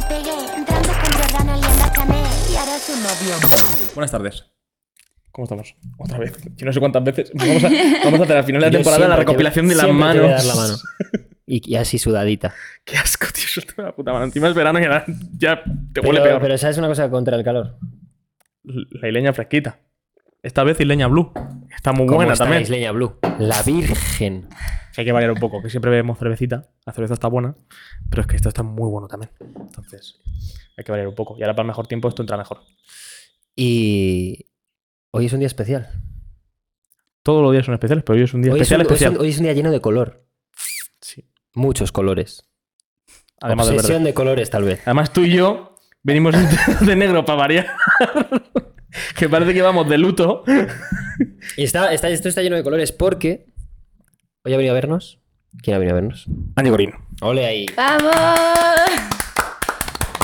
me pegué, entrando con Jordana Chanel y ahora es un novio. Buenas tardes. ¿Cómo estamos? Otra vez. Yo no sé cuántas veces. Vamos a, vamos a hacer al final de la temporada la te- recopilación de las siempre te voy a manos. dar la mano. Y, y así sudadita. Qué asco, tío. Suéltame la puta mano. Encima es verano y ahora ya te huele Pero, peor. pero ¿sabes una cosa contra el calor? La isleña fresquita. Esta vez isleña blue. Está muy ¿Cómo buena está también. la Isleña Blue? La Virgen. Que hay que variar un poco, que siempre bebemos cervecita. La cerveza está buena, pero es que esto está muy bueno también. Entonces, hay que variar un poco. Y ahora para el mejor tiempo esto entra mejor. Y hoy es un día especial. Todos los días son especiales, pero hoy es un día Hoy es especial, hoy es un- hoy es un día lleno de color. Sí. Muchos colores. Además de. Obsesión de colores, tal vez. Además tú y yo venimos de negro para variar. que parece que vamos de luto. Y está, está- esto está lleno de colores porque. ¿Hoy ha venido a vernos? ¿Quién ha venido a vernos? Año Gorín. Ole ahí. ¡Vamos!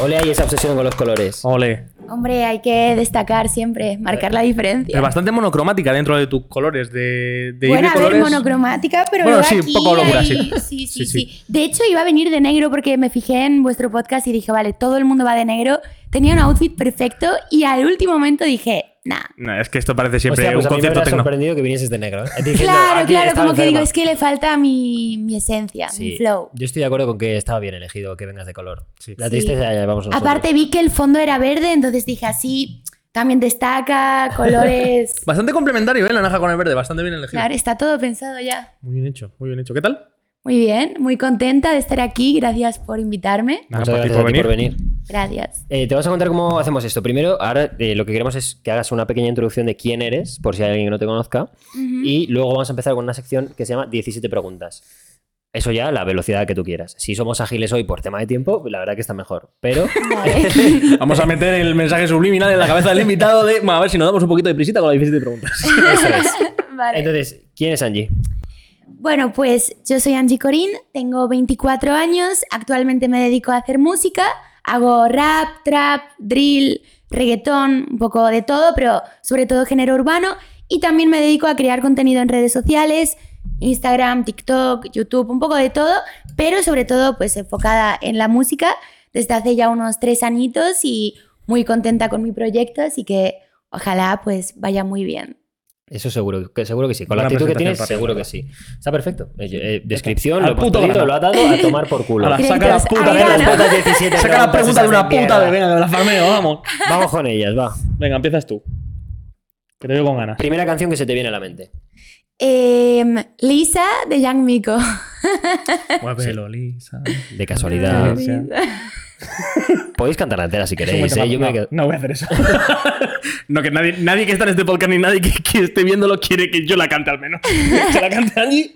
Ole ahí esa obsesión con los colores. Ole. Hombre, hay que destacar siempre, marcar la diferencia. Pero bastante monocromática dentro de tus colores. De, de ir bueno, de a ver, colores. monocromática, pero Bueno, sí, un aquí poco locura, hay- sí. Sí, sí, Sí, sí, sí. De hecho, iba a venir de negro porque me fijé en vuestro podcast y dije, vale, todo el mundo va de negro. Tenía un outfit perfecto y al último momento dije, nah. No, es que esto parece siempre Hostia, pues un habría tecno. sorprendido que vinieses de negro. ¿eh? Diciendo, Claro, "Aquí claro, como que digo, enferma". es que le falta mi, mi esencia, mi Sí, flow. Yo estoy de acuerdo con que estaba bien elegido que vengas de color. La Sí. tristeza ya llevamos nosotros. Aparte vi que el fondo era verde, entonces dije así, también destaca, colores... Bastante complementario, ¿eh? La naranja con el verde. Bastante bien elegido. claro, está todo pensado ya. Muy bien hecho, muy bien hecho. ¿Qué tal? Muy bien, muy contenta de estar aquí. Gracias por invitarme. Nada, Muchas gracias por a ti por venir. venir. Gracias. Eh, te vas a contar cómo hacemos esto. Primero, ahora eh, lo que queremos es que hagas una pequeña introducción de quién eres, por si hay alguien que no te conozca. Y luego vamos a empezar con una sección que se llama 17 preguntas. Eso ya, la velocidad que tú quieras. Si somos ágiles hoy por tema de tiempo, la verdad que está mejor. Pero Vale. Vamos a meter el mensaje subliminal en la cabeza del invitado de. A ver si nos damos un poquito de prisita con las 17 preguntas. eso es. Vale. Entonces, ¿quién es Angie? Bueno, pues yo soy Angie Corín, tengo 24 años, actualmente me dedico a hacer música, hago rap, trap, drill, reggaetón, un poco de todo, pero sobre todo género urbano, y también me dedico a crear contenido en redes sociales, Instagram, TikTok, YouTube, un poco de todo, pero sobre todo pues enfocada en la música desde hace ya unos tres añitos y muy contenta con mi proyecto, así que ojalá pues vaya muy bien. Eso seguro que, seguro que sí. Con la actitud que tienes, seguro ¿verdad? que sí. Está perfecto. Eh, eh, descripción, Al lo, puto lo ha dado a tomar por culo. Ahora, saca la puta ahí de las ¿no? putas 17 Saca la pregunta de una puta de venga, de la farmeo, vamos. Vamos con ellas, va. Venga, empiezas tú. Que te veo con ganas. Primera canción que se te viene a la mente. Em, Lisa de Young Miko. Muévelo, Lisa. De casualidad. Lisa. Podéis cantar la entera si queréis. ¿eh? Yo me no, quedo- no voy a hacer eso. no, que nadie, nadie que está en este podcast ni nadie que, que esté viéndolo quiere que yo la cante al menos. Que la cante Angie,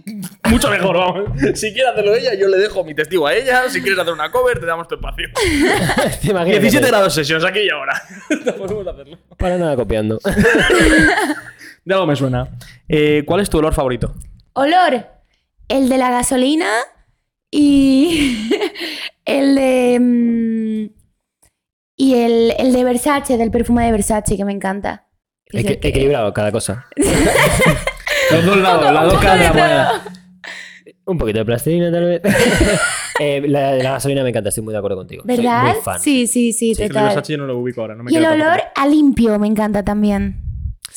mucho mejor, vamos. Si quiere hacerlo ella, yo le dejo mi testigo a ella. Si quieres hacer una cover, te damos tu espacio. ¿Te imaginas 17 que grados sesiones, aquí y ahora. No podemos hacerlo. Para nada copiando. De algo me suena. Eh, ¿Cuál es tu olor favorito? Olor, el de la gasolina y el de... mm, y el, el de Versace, del perfume de Versace, que me encanta. Es que- Equilibrado cada cosa. Los dos lados, las dos caras de la moneda. Un poquito de plastilina, tal vez. Eh, la, la gasolina me encanta, estoy muy de acuerdo contigo. Soy ¿Verdad? muy fan. Sí, sí, sí, Sí, el. Versace yo no lo ubico ahora. No me y el olor a limpio me encanta también.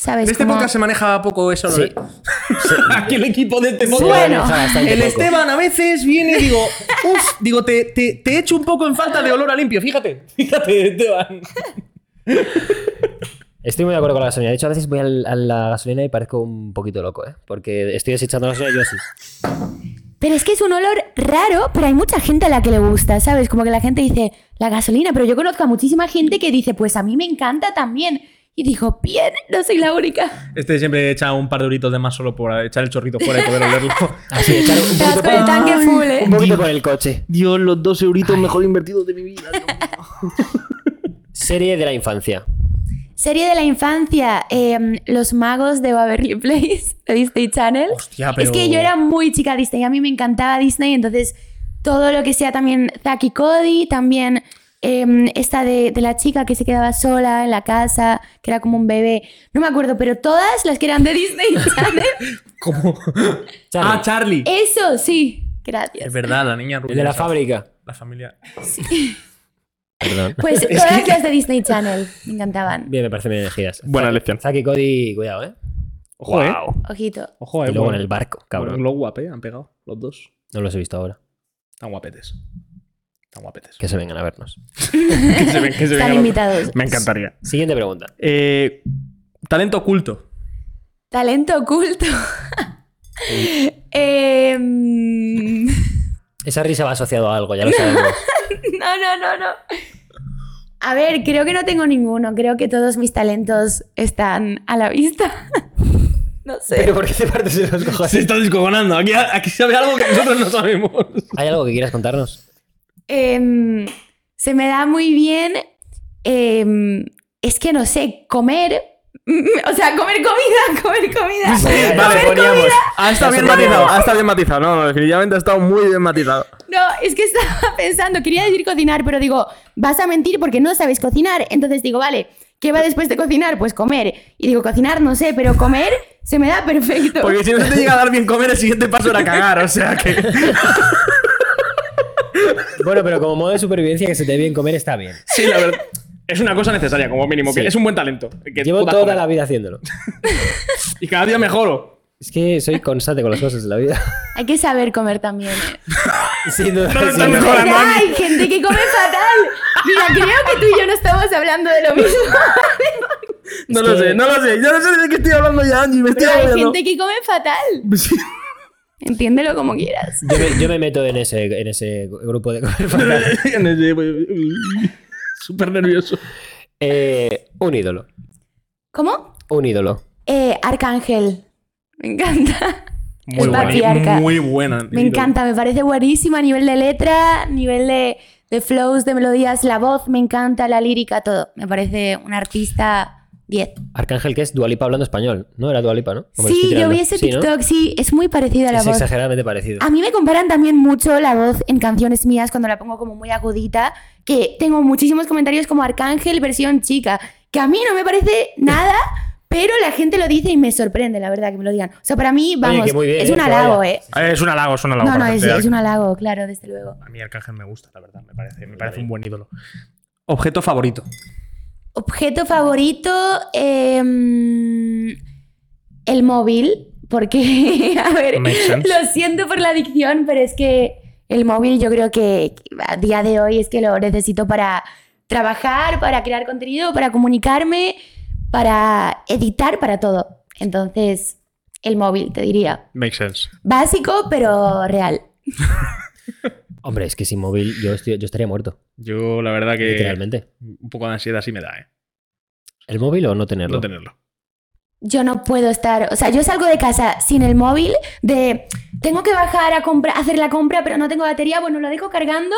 ¿Sabes? En este Como- podcast se maneja poco eso. ¿no? Sí. Aquí el equipo de este podcast. Bueno. el. Esteban a veces viene y digo, uff, digo, te, te, te echo un poco en falta de olor a limpio, fíjate. Fíjate, Esteban. Estoy muy de acuerdo con la gasolina. De hecho, a veces voy a la gasolina y parezco un poquito loco, ¿eh? Porque estoy desechando la gasolina y yo así. Pero es que es un olor raro, pero hay mucha gente a la que le gusta, ¿sabes? Como que la gente dice, la gasolina, pero yo conozco a muchísima gente que dice, pues a mí me encanta también. Y digo, bien, no soy la única. Este siempre echa un par de euritos de más solo por echar el chorrito fuera y poder olerlo. Así, echar un poquito con el tanque full, ¿eh? Un poquito por el coche. Dios, los dos euritos mejor invertidos de mi vida. Serie de la infancia. Serie de la infancia, em, Los Magos de Waverly Place, de Disney Channel. Hostia, pero- Es que yo era muy chica Disney, a mí me encantaba Disney, entonces todo lo que sea también Zack y Cody, también em, esta de, de la chica que se quedaba sola en la casa, que era como un bebé, no me acuerdo, pero todas las que eran de Disney Channel, ¿Cómo? Charlie. Ah, Charlie. eso sí, gracias. Es verdad, la niña rubia. El de la fábrica. La familia. Perdón. Pues todas las de Disney Channel. Me encantaban. Bien, me parece bien elegidas. Buena elección. Zack y Cody, cuidado, ¿eh? Ojo, eh. Guau. Ojito. Ojo, eh. Y luego en el barco, cabrón. Glow up, eh. Han pegado los dos. No los he visto ahora. Están guapetes. Guapetes. Que se vengan a vernos. que se ven, que se Están vengan. invitados. Me encantaría. Siguiente pregunta. Eh, talento oculto. Talento oculto. Em, Esa risa va asociado a algo, ya lo sabemos. no, no, no, no. A ver, creo que no tengo ninguno. Creo que todos mis talentos están a la vista. no sé. Pero ¿por qué te partes de los Se cojones? está descojonando. Aquí, aquí sabe algo que nosotros no sabemos. ¿Hay algo que quieras contarnos? Em, se me da muy bien. em, es que no sé, comer. O sea, comer comida, comer comida. Vale, vale, comer poníamos. comida. Ha estado bien Eso matizado. poníamos. Ha estado bien matizado. No, no, definitivamente ha estado muy bien matizado. No, es que estaba pensando, quería decir cocinar, pero digo, vas a mentir porque no sabes cocinar. Entonces digo, vale, ¿qué va después de cocinar? Pues comer. Y digo, cocinar no sé, pero comer se me da perfecto. Porque si no se te llega a dar bien comer, el siguiente paso era cagar. O sea que. Bueno, pero como modo de supervivencia que se te dé bien comer está bien. Sí, la verdad. Es una cosa necesaria, como mínimo. Que Sí. es un buen talento. que Llevo puedas toda comer. la vida haciéndolo. Y cada día mejoro. Es que soy constante con las cosas de la vida. Hay que saber comer también. ¿eh? Sin duda. No estás duda. mejorando. ¿Verdad? Hay gente que come fatal. Mira, creo que tú y yo no estamos hablando de lo mismo. No Es lo que- sé, no lo sé. Yo no sé de qué estoy hablando ya, Angie. Me estoy Pero hay gente que come fatal. Entiéndelo como quieras. Yo me, yo me meto en ese, en ese grupo de Súper nervioso. Eh, un ídolo. ¿Cómo? Un ídolo. Eh, Arcángel. Me encanta. Muy El buena. patriarca. Muy buena. Me encanta, me parece buenísima a nivel de letra, nivel de, de flows, de melodías, la voz, me encanta, la lírica, todo. Me parece un artista 10. Arcángel, que es Dualipa hablando español. No era Dualipa, ¿no? ¿O me lo Sí, yo vi ese Sí, ¿no? TikTok, sí, es muy parecida a la Es voz. exageradamente parecido. A mí me comparan también mucho la voz en canciones mías cuando la pongo como muy agudita, que tengo muchísimos comentarios como Arcángel versión chica, que a mí no me parece nada, pero la gente lo dice y me sorprende, la verdad, que me lo digan. O sea, para mí, vamos, muy bien, es eh, un halago, vaya. ¿eh? Es un halago, es un halago. No, no, es, es un halago, claro, desde luego. A mí Arcángel me gusta, la verdad. Me parece, me parece un buen ídolo. Objeto favorito. Objeto favorito, em, el móvil, porque, a ver, lo siento por la adicción, pero es que el móvil yo creo que a día de hoy es que lo necesito para trabajar, para crear contenido, para comunicarme, para editar, para todo. Entonces, el móvil, te diría. Makes sense. Básico, pero real. Hombre, es que sin móvil yo, estoy- yo estaría muerto. Yo, la verdad que. Literalmente. Un poco de ansiedad sí me da, ¿eh? ¿El móvil o no tenerlo? No tenerlo. yo no puedo estar, o sea, yo salgo de casa sin el móvil, de tengo que bajar a comprar, hacer la compra, pero no tengo batería, bueno, lo dejo cargando,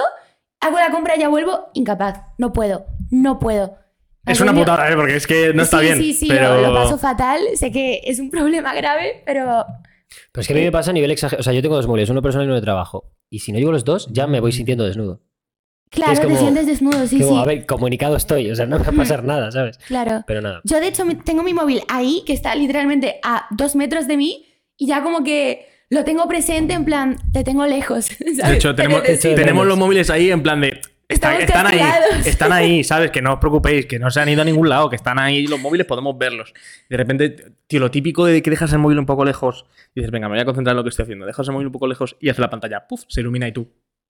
hago la compra, ya vuelvo, incapaz, no puedo, no puedo. Es una putada, ¿eh? Porque es que no está sí, bien. Sí, sí, pero... lo, lo paso fatal, sé que es un problema grave, pero Pero es que a mí me pasa a nivel exagerado. O sea, yo tengo dos móviles, uno personal y uno de trabajo. Y si no llevo los dos, ya me voy sintiendo desnudo. claro, como- te sientes desnudo, sí, como, sí, a ver, comunicado estoy. O sea, no me va a pasar nada, ¿sabes? claro. Pero nada. Yo de hecho tengo mi móvil ahí, que está literalmente a dos metros de mí, y ya como que lo tengo presente en plan, te tengo lejos. ¿sabes? De hecho, Te tenemos, tenemos los móviles ahí en plan de. Estamos están ahí, están ahí, ¿sabes? Que no os preocupéis, que no se han ido a ningún lado, que están ahí los móviles, podemos verlos. De repente, tío, lo típico de que dejas el móvil un poco lejos y dices, venga, me voy a concentrar en lo que estoy haciendo. Dejas el móvil un poco lejos y hace la pantalla, puf, se ilumina y tú.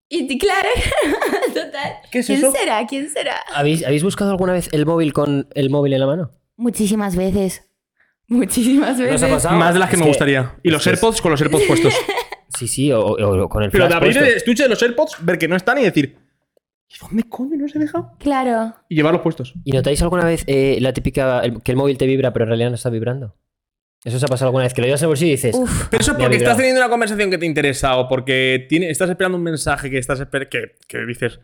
Y claro, total. ¿Qué es ¿Quién eso? será? ¿Quién será? ¿Habéis, ¿Habéis buscado alguna vez el móvil con el móvil en la mano? Muchísimas veces. Muchísimas veces. ¿No os ha pasado? Más de las que Es me gustaría. Y los es- AirPods con los AirPods puestos. Sí, sí, o, o- o con el Pero de abrir puesto. el estuche de los AirPods, ver que no están y decir, ¿y dónde coño no se dejado? Claro. Y llevarlos puestos. ¿Y notáis alguna vez eh, la típica el- que el móvil te vibra pero en realidad no está vibrando? ¿Eso os ha pasado alguna vez? Que lo llevas en el bolsillo y dices... Uf. Pero eso es Me ha porque estás vibrado. teniendo una conversación que te interesa o porque tiene, estás esperando un mensaje que estás esper- que, que dices,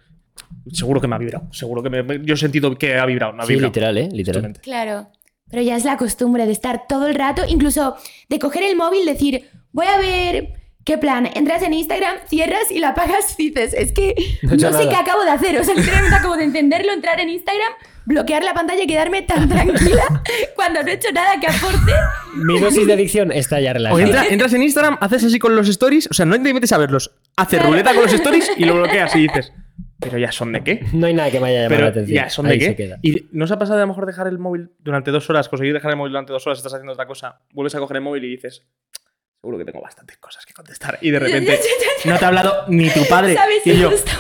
seguro que me ha vibrado, seguro que me, yo he sentido que ha vibrado, no ha Sí, vibrado. literal, ¿eh? Literal. Justamente. Claro. Pero ya es la costumbre de estar todo el rato, incluso de coger el móvil, decir, voy a ver qué plan. Entras en Instagram, cierras y la apagas y dices, es que No sé qué acabo de hacer. O sea, literalmente acabo de encenderlo, entrar en Instagram, bloquear la pantalla y quedarme tan tranquila cuando no he hecho nada que aporte. Mi dosis de adicción está ya O relajada. entra- entras en Instagram, haces así con los stories, o sea, no te metes a verlos, haces Claro. ruleta con los stories y lo bloqueas y dices, pero ya son de qué. No hay nada que me haya llamado la atención. ya son de Ahí qué. ¿Y no os ha pasado de a lo mejor dejar el móvil durante dos horas, conseguir dejar el móvil durante dos horas, estás haciendo otra cosa, vuelves a coger el móvil y dices, seguro que tengo bastantes cosas que contestar. Y de repente no te ha hablado ni tu padre. ¿Sabes? Y yo, Justo.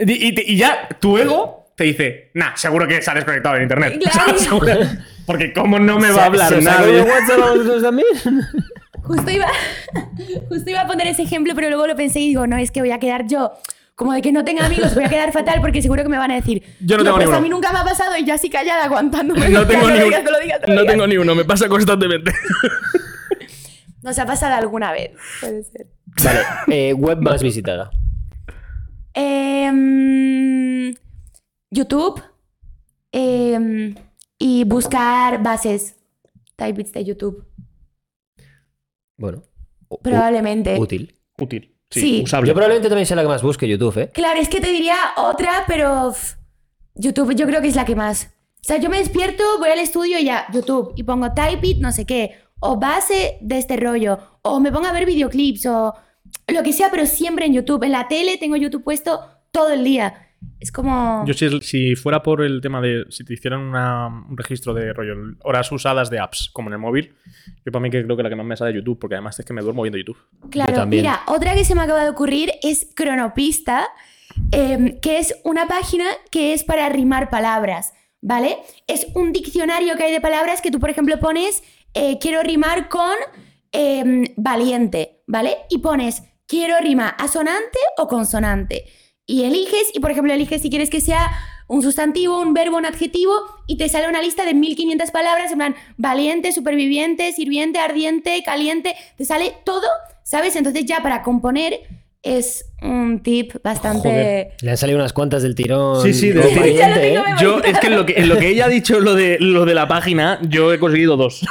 y, y y ya tu ego te dice, nah, seguro que sales conectado en internet. Claro. Porque cómo no me va a ¿Se- hablar nadie. Justo iba, justo iba a poner ese ejemplo, pero luego lo pensé y digo, no, es que voy a quedar yo. Como de que no tenga amigos, voy a quedar fatal porque seguro que me van a decir. Yo no "Tío, tengo pues ninguno". a mí nunca me ha pasado y yo así callada aguantándome. No tengo Ya, ni uno. No tengo ni uno, me pasa constantemente. Nos ha pasado alguna vez, puede ser. Vale, eh, web más visitada. Em, YouTube em, y buscar bases types de YouTube. Bueno. Probablemente. Útil. Útil. Sí, Sí. usable. Yo probablemente también sea la que más busque YouTube, ¿eh? Claro, es que te diría otra, pero YouTube yo creo que es la que más. O sea, yo me despierto, voy al estudio y ya, YouTube, y pongo type it, no sé qué, o base de este rollo, o me pongo a ver videoclips, o lo que sea, pero siempre en YouTube. En la tele tengo YouTube puesto todo el día. Es como... Yo si, si fuera por el tema de si te hicieran una- un registro de rollo horas usadas de apps como en el móvil, yo para mí que creo que la que más me sale es YouTube, porque además es que me duermo viendo YouTube. Claro, también. mira, otra que se me acaba de ocurrir es Cronopista, em, que es una página que es para rimar palabras, ¿vale? Es un diccionario que hay de palabras que tú, por ejemplo, pones, eh, quiero rimar con em, valiente, ¿vale? Y pones, quiero rimar asonante o consonante. Y eliges, y por ejemplo, eliges si quieres que sea un sustantivo, un verbo, un adjetivo, y te sale una lista de 1500 palabras, en plan, valiente, superviviente, sirviente, ardiente, caliente, te sale todo, ¿sabes? Entonces ya para componer es un tip bastante... Joder. Le han salido unas cuantas del tirón. Sí, sí, del tirón. ¿eh? Yo, es que en lo que, en lo que ella ha dicho lo de, lo de la página, yo he conseguido dos.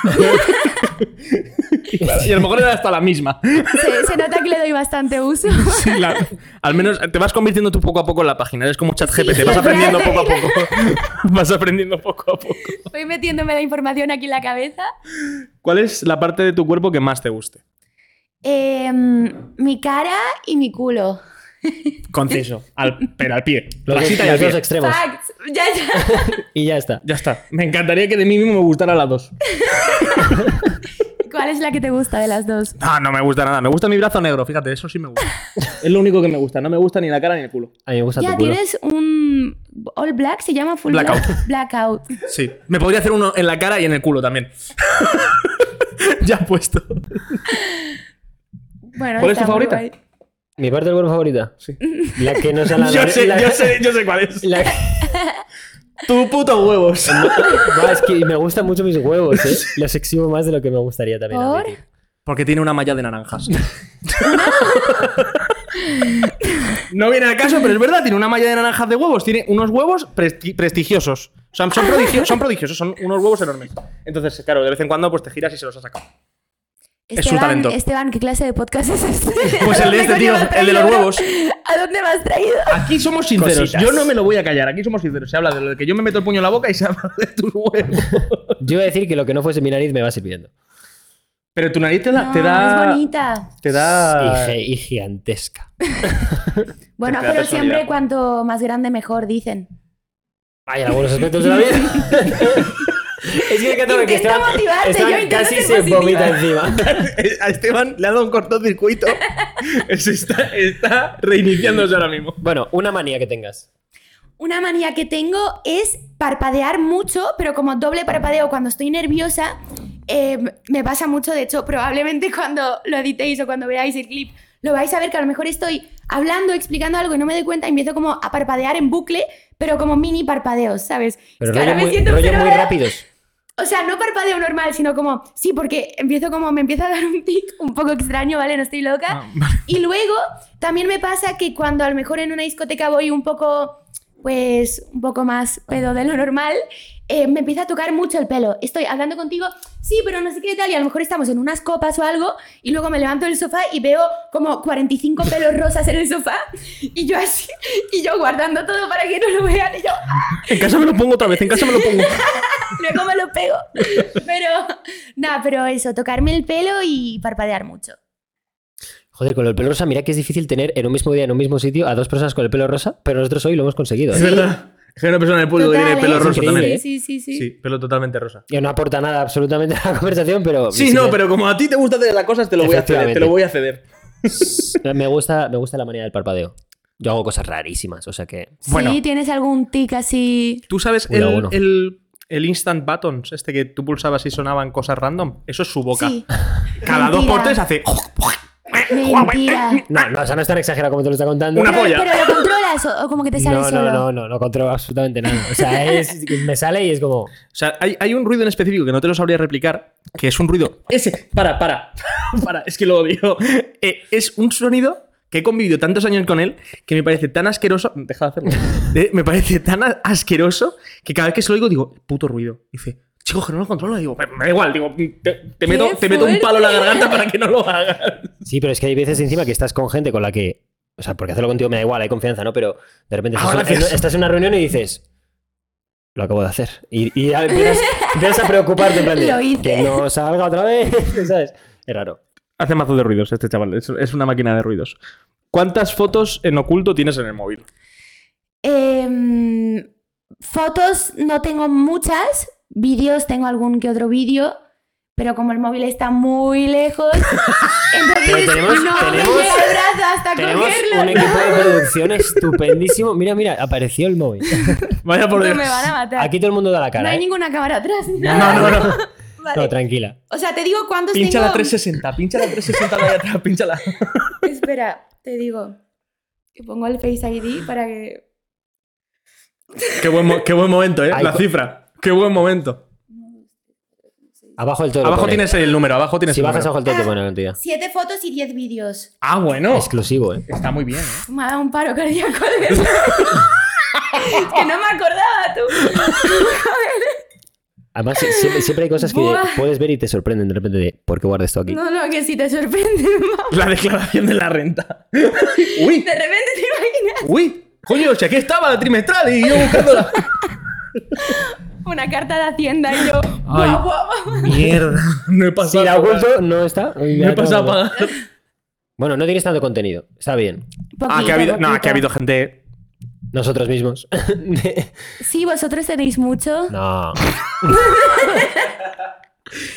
y, claro, y a lo mejor era hasta la misma. Se, se nota que le doy bastante uso. Sí, la- al menos te vas convirtiendo tú poco a poco en la página. Eres como ChatGPT, Sí, vas aprendiendo poco a poco. vas aprendiendo poco a poco. Voy metiéndome la información aquí en la cabeza. ¿Cuál es la parte de tu cuerpo que más te guste? Em, mi cara y mi culo. Conciso, al, pero al pie. Los, dos, y al los dos pie. extremos. Facts. Ya, ya. Y ya está. Ya está. Me encantaría que de mí mismo me gustara las dos. ¿Cuál es la que te gusta de las dos? No, no me gusta nada. Me gusta mi brazo negro, fíjate, eso sí me gusta. es lo único que me gusta. No me gusta ni la cara ni el culo. A mí me gusta Ya tu culo. tienes un all black, se llama full Blackout. black. Blackout. Sí. Me podría hacer uno en la cara y en el culo también. ya puesto. Bueno, ¿Cuál es tu favorita? guay. ¿Mi parte del cuerpo favorita? Sí. La que no sea la Yo sé, la- yo sé, yo sé cuál es. la- Tu puto huevos. No, es que me gustan mucho mis huevos, ¿eh? Los exhibo más de lo que me gustaría también ¿Por? admitir. Porque tiene una malla de naranjas. no viene al caso, pero es verdad, tiene una malla de naranjas de huevos. Tiene unos huevos presti- prestigiosos. O sea, son, prodigio- son prodigiosos, son unos huevos enormes. Entonces, claro, de vez en cuando pues te giras y se los has sacado. Es su Esteban, talento. Esteban, ¿qué clase de podcast es este? Pues ¿A el de este tío, el de los huevos. ¿A dónde me has traído? Aquí somos sinceros. Cositas. Yo no me lo voy a callar. Aquí somos sinceros. Se habla de lo de que yo me meto el puño en la boca y se habla de tus huevos. Yo iba a decir que lo que no fuese mi nariz me va sirviendo. Pero tu nariz te da. No, te da es bonita. Te da. Y, gigantesca. Bueno, pero siempre cuanto más grande mejor, dicen. Hay algunos aspectos de la vida. Es que que tengo que Intento Esteban, motivarte, Esteban yo intento casi ser se vomita encima. A Esteban le ha dado un cortocircuito. Se está, está reiniciándose ahora mismo. Bueno, una manía que tengas. Una manía que tengo es parpadear mucho, pero como doble parpadeo cuando estoy nerviosa. eh, me pasa mucho, de hecho, probablemente cuando lo editéis o cuando veáis el clip, lo vais a ver que a lo mejor estoy hablando, explicando algo y no me doy cuenta y empiezo como a parpadear en bucle, pero como mini parpadeos, ¿sabes? Pero Es que ahora me muy, siento rollo muy rápidos. O sea, no parpadeo normal, sino como, sí, porque empiezo como, me empieza a dar un tic un poco extraño, ¿vale? No estoy loca. Ah. Y luego también me pasa que cuando a lo mejor en una discoteca voy un poco, pues, un poco más pedo de lo normal, eh, me empieza a tocar mucho el pelo. Estoy hablando contigo, sí, pero no sé qué tal, y a lo mejor estamos en unas copas o algo, y luego me levanto del sofá y veo como 45 pelos rosas en el sofá, y yo así, y yo guardando todo para que no lo vean, y yo, En casa me lo pongo otra vez, en casa me lo pongo. luego me lo pego. Pero, nada, pero eso, tocarme el pelo y parpadear mucho. Joder, con el pelo rosa, mira que es difícil tener en un mismo día, en un mismo sitio, a dos personas con el pelo rosa, pero nosotros hoy lo hemos conseguido. Es ¿eh? verdad. Es que una persona en el público que tiene pelo rosa increíble, también. ¿eh? Sí, sí, sí. Sí, pelo totalmente rosa. Y no aporta nada absolutamente a la conversación, pero. Sí, no, pero como a ti te gusta hacer las cosas, te lo voy a ceder. Te lo voy a ceder. Me gusta, me gusta la manía del parpadeo. Yo hago cosas rarísimas, o sea que. Sí, Bueno. ¿tienes algún tic así? ¿Tú sabes el, uno. el, el instant buttons, este que tú pulsabas y sonaban cosas random? Eso es su boca. Sí. Cada dos por tres hace. Mentira. No, no, o sea, no es tan exagerado como te lo está contando. Una pero, polla. pero lo controlas o, o como que te sale no, solo. no, no, no, no controlo absolutamente nada. O sea, es, me sale y es como. O sea, hay, hay un ruido en específico que no te lo sabría replicar, que es un ruido. Ese, para, para, para, es que lo odio. Eh, es un sonido que he convivido tantos años con él que me parece tan asqueroso. Deja de hacerlo. Eh, me parece tan asqueroso que cada vez que se lo oigo digo, puto ruido. Y dice, chico, que no lo controlo. Digo, me da igual, digo, te, te meto, te meto un palo en la garganta para que no lo hagas. Sí, pero es que hay veces encima que estás con gente con la que. O sea, porque hacerlo contigo me da igual, hay confianza, ¿no? Pero de repente estás, en- gracias. estás en una reunión y dices. Lo acabo de hacer. Y, y ya empiezas, empiezas a preocuparte en plan de, Lo hice. Que no salga otra vez. ¿Sabes? Es raro. Hace mazo de ruidos este chaval, es, es una máquina de ruidos. ¿Cuántas fotos en oculto tienes en el móvil? Em, fotos no tengo muchas, vídeos tengo algún que otro vídeo, pero como el móvil está muy lejos, entonces Pero tenemos- no me tenemos- llega el brazo hasta Tenemos cogerlo. un equipo de producción estupendísimo. Mira, mira, apareció el móvil. Vaya por No Dios. me van a matar. Aquí todo el mundo da la cara. no hay ¿eh? ninguna cámara atrás. No, no, no. Vale. No, tranquila. O sea, te digo cuántos Pincha tengo. la 360, pincha la 360 de ahí atrás, pínchala. Espera, te digo. Que pongo el Face ID para que. Qué buen, qué buen momento, ¿eh? Ay, La cifra. Qué buen momento. Abajo del todo. Abajo pone. tienes el número, abajo tienes Si el bajas número. abajo del todo, te pone la cantidad. Siete fotos y diez vídeos. Ah, bueno. Exclusivo, ¿eh? Está muy bien, ¿eh? Me ha dado un paro cardíaco de eso. es que no me acordaba tú. Además, sie- siempre, siempre hay cosas que Buah. puedes ver y te sorprenden de repente de ¿por qué guardas esto aquí? No, no, que si te sorprende. mamá. La declaración de la renta. Uy, De repente te imaginas uy. Coño, si aquí estaba la trimestral y yo buscándola. Una carta de Hacienda y yo. Ay. guau, guau. Mierda. No he Si pasado. la a pagar. oculto, no está. No he pasado a pagar. Bueno, no tienes tanto contenido. Está bien. Ah, que ha habido, no, que ha habido gente. Nosotros mismos. Sí, vosotros tenéis mucho. no.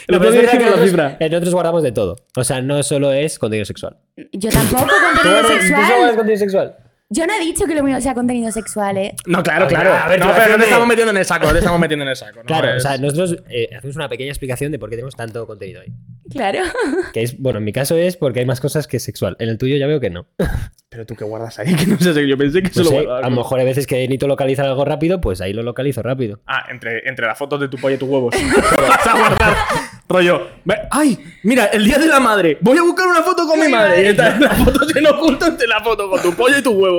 Otro pero es que la nosotros, nosotros guardamos de todo. O sea, no solo es contenido sexual. Yo tampoco, ¿Tú contenido guardas- ¿Tú solo sexual. contenido sexual? Yo no he dicho que lo mío sea contenido sexual, ¿eh? No, claro, A claro. a ver, no, pero no te estamos metiendo en el saco, no te estamos metiendo en el saco. ¿no? Claro, o sea, nosotros eh, hacemos una pequeña explicación de por qué tenemos tanto contenido ahí. Claro. Que es, bueno, en mi caso es porque hay más cosas que sexual. En el tuyo ya veo que no. Pero tú qué guardas ahí, que no sé, yo pensé que se No lo sé, guardabas. a lo mejor hay veces que necesito localizar algo rápido, pues ahí lo localizo rápido. Ah, entre, entre las fotos de tu pollo y tus huevos. Lo vas a guardar. Rollo. ve- ¡Ay! Mira, el día de la madre. Voy a buscar una foto con mi madre. Y está la foto en oculto entre la foto con tu pollo y tus huevos.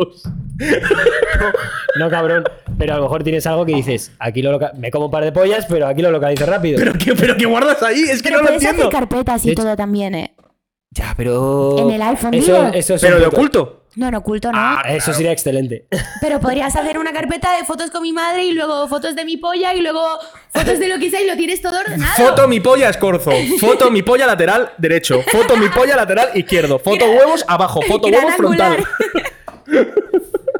No, cabrón. Pero a lo mejor tienes algo que dices, aquí lo loca- me como un par de pollas, pero aquí lo localizo rápido. ¿Pero qué, pero qué guardas ahí? Es que Pero no lo puedes entiendo. hacer carpetas y De hecho- todo también, ¿eh? Ya, pero. En el iPhone, eso, digo. eso es Pero de oculto. No, en oculto no. Ah, Eso sería excelente. Pero podrías hacer una carpeta de fotos con mi madre y luego fotos de mi polla y luego fotos de lo que sea y lo tienes todo ordenado. Foto mi polla escorzo. Foto mi polla lateral derecho. Foto mi polla lateral izquierdo. Foto huevos abajo. Foto Gran huevos frontal. angular.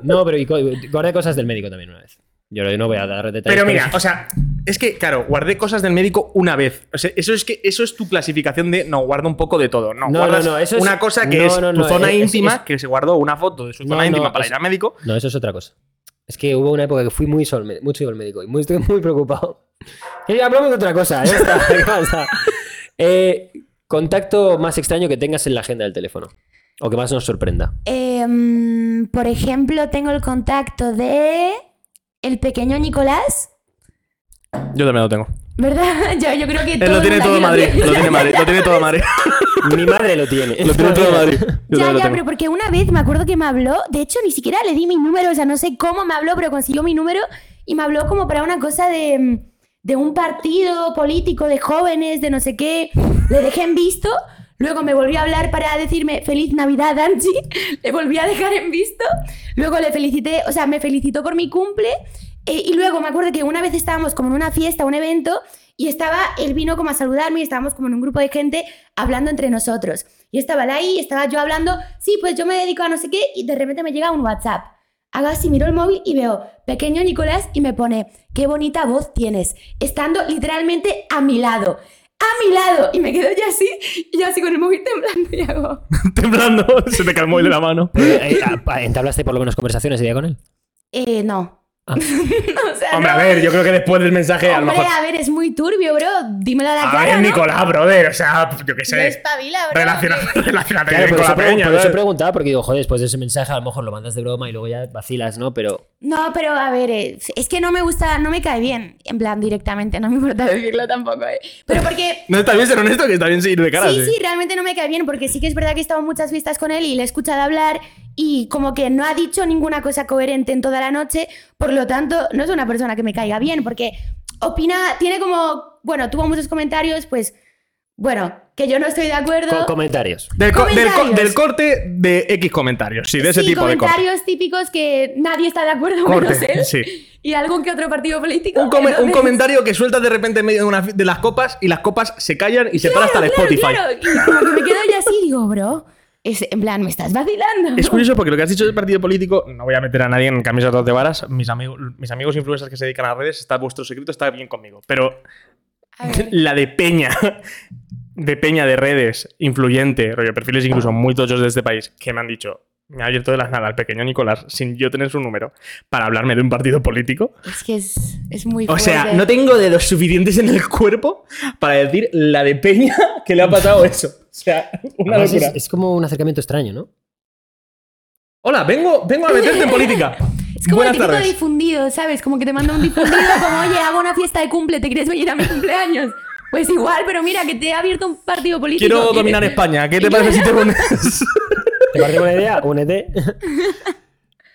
No, pero y co- guardé cosas del médico también una vez. Yo no voy a dar detalles. Pero mira, o sea, es que, claro, guardé cosas del médico una vez. O sea, eso es que eso es tu clasificación de no, guardo un poco de todo. No, No, guardas no, no, eso es- una cosa que no, es no, tu no, zona es- íntima, es- que se guardó una foto de su No, zona no, íntima para es- ir al médico. No, eso es otra cosa. Es que hubo una época que fui muy sol, mucho al médico y muy, estoy muy preocupado. Y hablamos de otra cosa, ¿eh? Eh, contacto más extraño que tengas en la agenda del teléfono. O que más nos sorprenda. Em, por ejemplo, tengo el contacto de el pequeño Nicolás, Yo también lo tengo. ¿verdad? Yo, yo creo que Él todo lo tiene todo Madrid. Lo tiene Madrid. Lo tiene todo Madrid. Mi madre lo tiene. Lo tiene todo Madrid. Yo Ya, ya, tengo. pero porque una vez me acuerdo que me habló, de hecho ni siquiera le di mi número, o sea, no sé cómo me habló, pero consiguió mi número y me habló como para una cosa de, de un partido político de jóvenes, de no sé qué, le dejé en visto, luego me volvió a hablar para decirme feliz Navidad, Angie, le volví a dejar en visto, luego le felicité, o sea, me felicitó por mi cumple eh, y luego me acuerdo que una vez estábamos como en una fiesta, un evento, y estaba, él vino como a saludarme y estábamos como en un grupo de gente hablando entre nosotros. Y estaba él ahí, estaba yo hablando, sí, pues yo me dedico a no sé qué, y de repente me llega un WhatsApp. Hago así, miro el móvil y veo, pequeño Nicolás, y me pone, qué bonita voz tienes, estando literalmente a mi lado. A mi lado. Y me quedo ya así, y yo así con el móvil temblando y hago... Temblando, se te cae el de la mano. Eh, ¿Entablaste por lo menos conversaciones ese día con él? Eh, no. Ah. o sea, Hombre, no. a ver, yo creo que después del mensaje, a lo Hombre, mejor. a ver, es muy turbio, bro. Dímelo a la A cara, ver, ¿no? Nicolás, brother, o sea, yo qué No sé. espabila, bro. Relaciona, que- relacionate Claro, bien por con eso, la pre- peña. por eso ¿sabes? preguntaba, porque digo, joder, después de ese mensaje a lo mejor lo mandas de broma y luego ya vacilas, ¿no? Pero No, pero a ver, eh, es que no me gusta, no me cae bien, en plan directamente, no me importa decirlo tampoco, ¿eh? Pero porque... No está bien ser honesto, que está bien seguir de cara. Sí, sí, realmente no me cae bien, porque sí que es verdad que he estado en muchas fiestas con él y le he escuchado hablar y como que no ha dicho ninguna cosa coherente en toda la noche, por lo tanto, no es una persona que me caiga bien, porque opina, tiene como, bueno, tuvo muchos comentarios, pues, bueno, que yo no estoy de acuerdo. co- comentarios. Del, co- del co- Comentarios. del corte de X comentarios, sí, de ese sí, tipo de corte. comentarios típicos que nadie está de acuerdo Corte, menos él. sí. Y algún que otro partido político. Un, come- un comentario que sueltas de repente en medio de, una de las copas y las copas se callan y se para hasta el Claro, Spotify. Claro, y como que me quedo ya así, digo, bro, es, en plan, me estás vacilando. Es curioso porque lo que has dicho del partido político, no voy a meter a nadie en camisas de varas. Mis, amigos mis amigos influencers que se dedican a las redes, está vuestro secreto, está bien conmigo. Pero la de Peña, de Peña de redes, influyente, rollo, perfiles incluso muy tochos de este país, que me han dicho, me ha abierto de las nada el pequeño Nicolás sin yo tener su número para hablarme de un partido político. Es que es, es muy O sea, fuerte. no tengo dedos suficientes en el cuerpo para decir la de Peña que le ha pasado eso. O sea, una Además, locura. es, es como un acercamiento extraño, ¿no? Hola, vengo, vengo a meterte en política. Es como Buenas el típico difundido, ¿sabes? Como que te manda un difundido como, oye, hago una fiesta de cumple, ¿te quieres venir a mi cumpleaños? Pues igual, pero mira, que te ha abierto un partido político. Quiero ¿quieres? dominar España. ¿Qué te parece si te unes? ¿Te parece buena idea? Únete.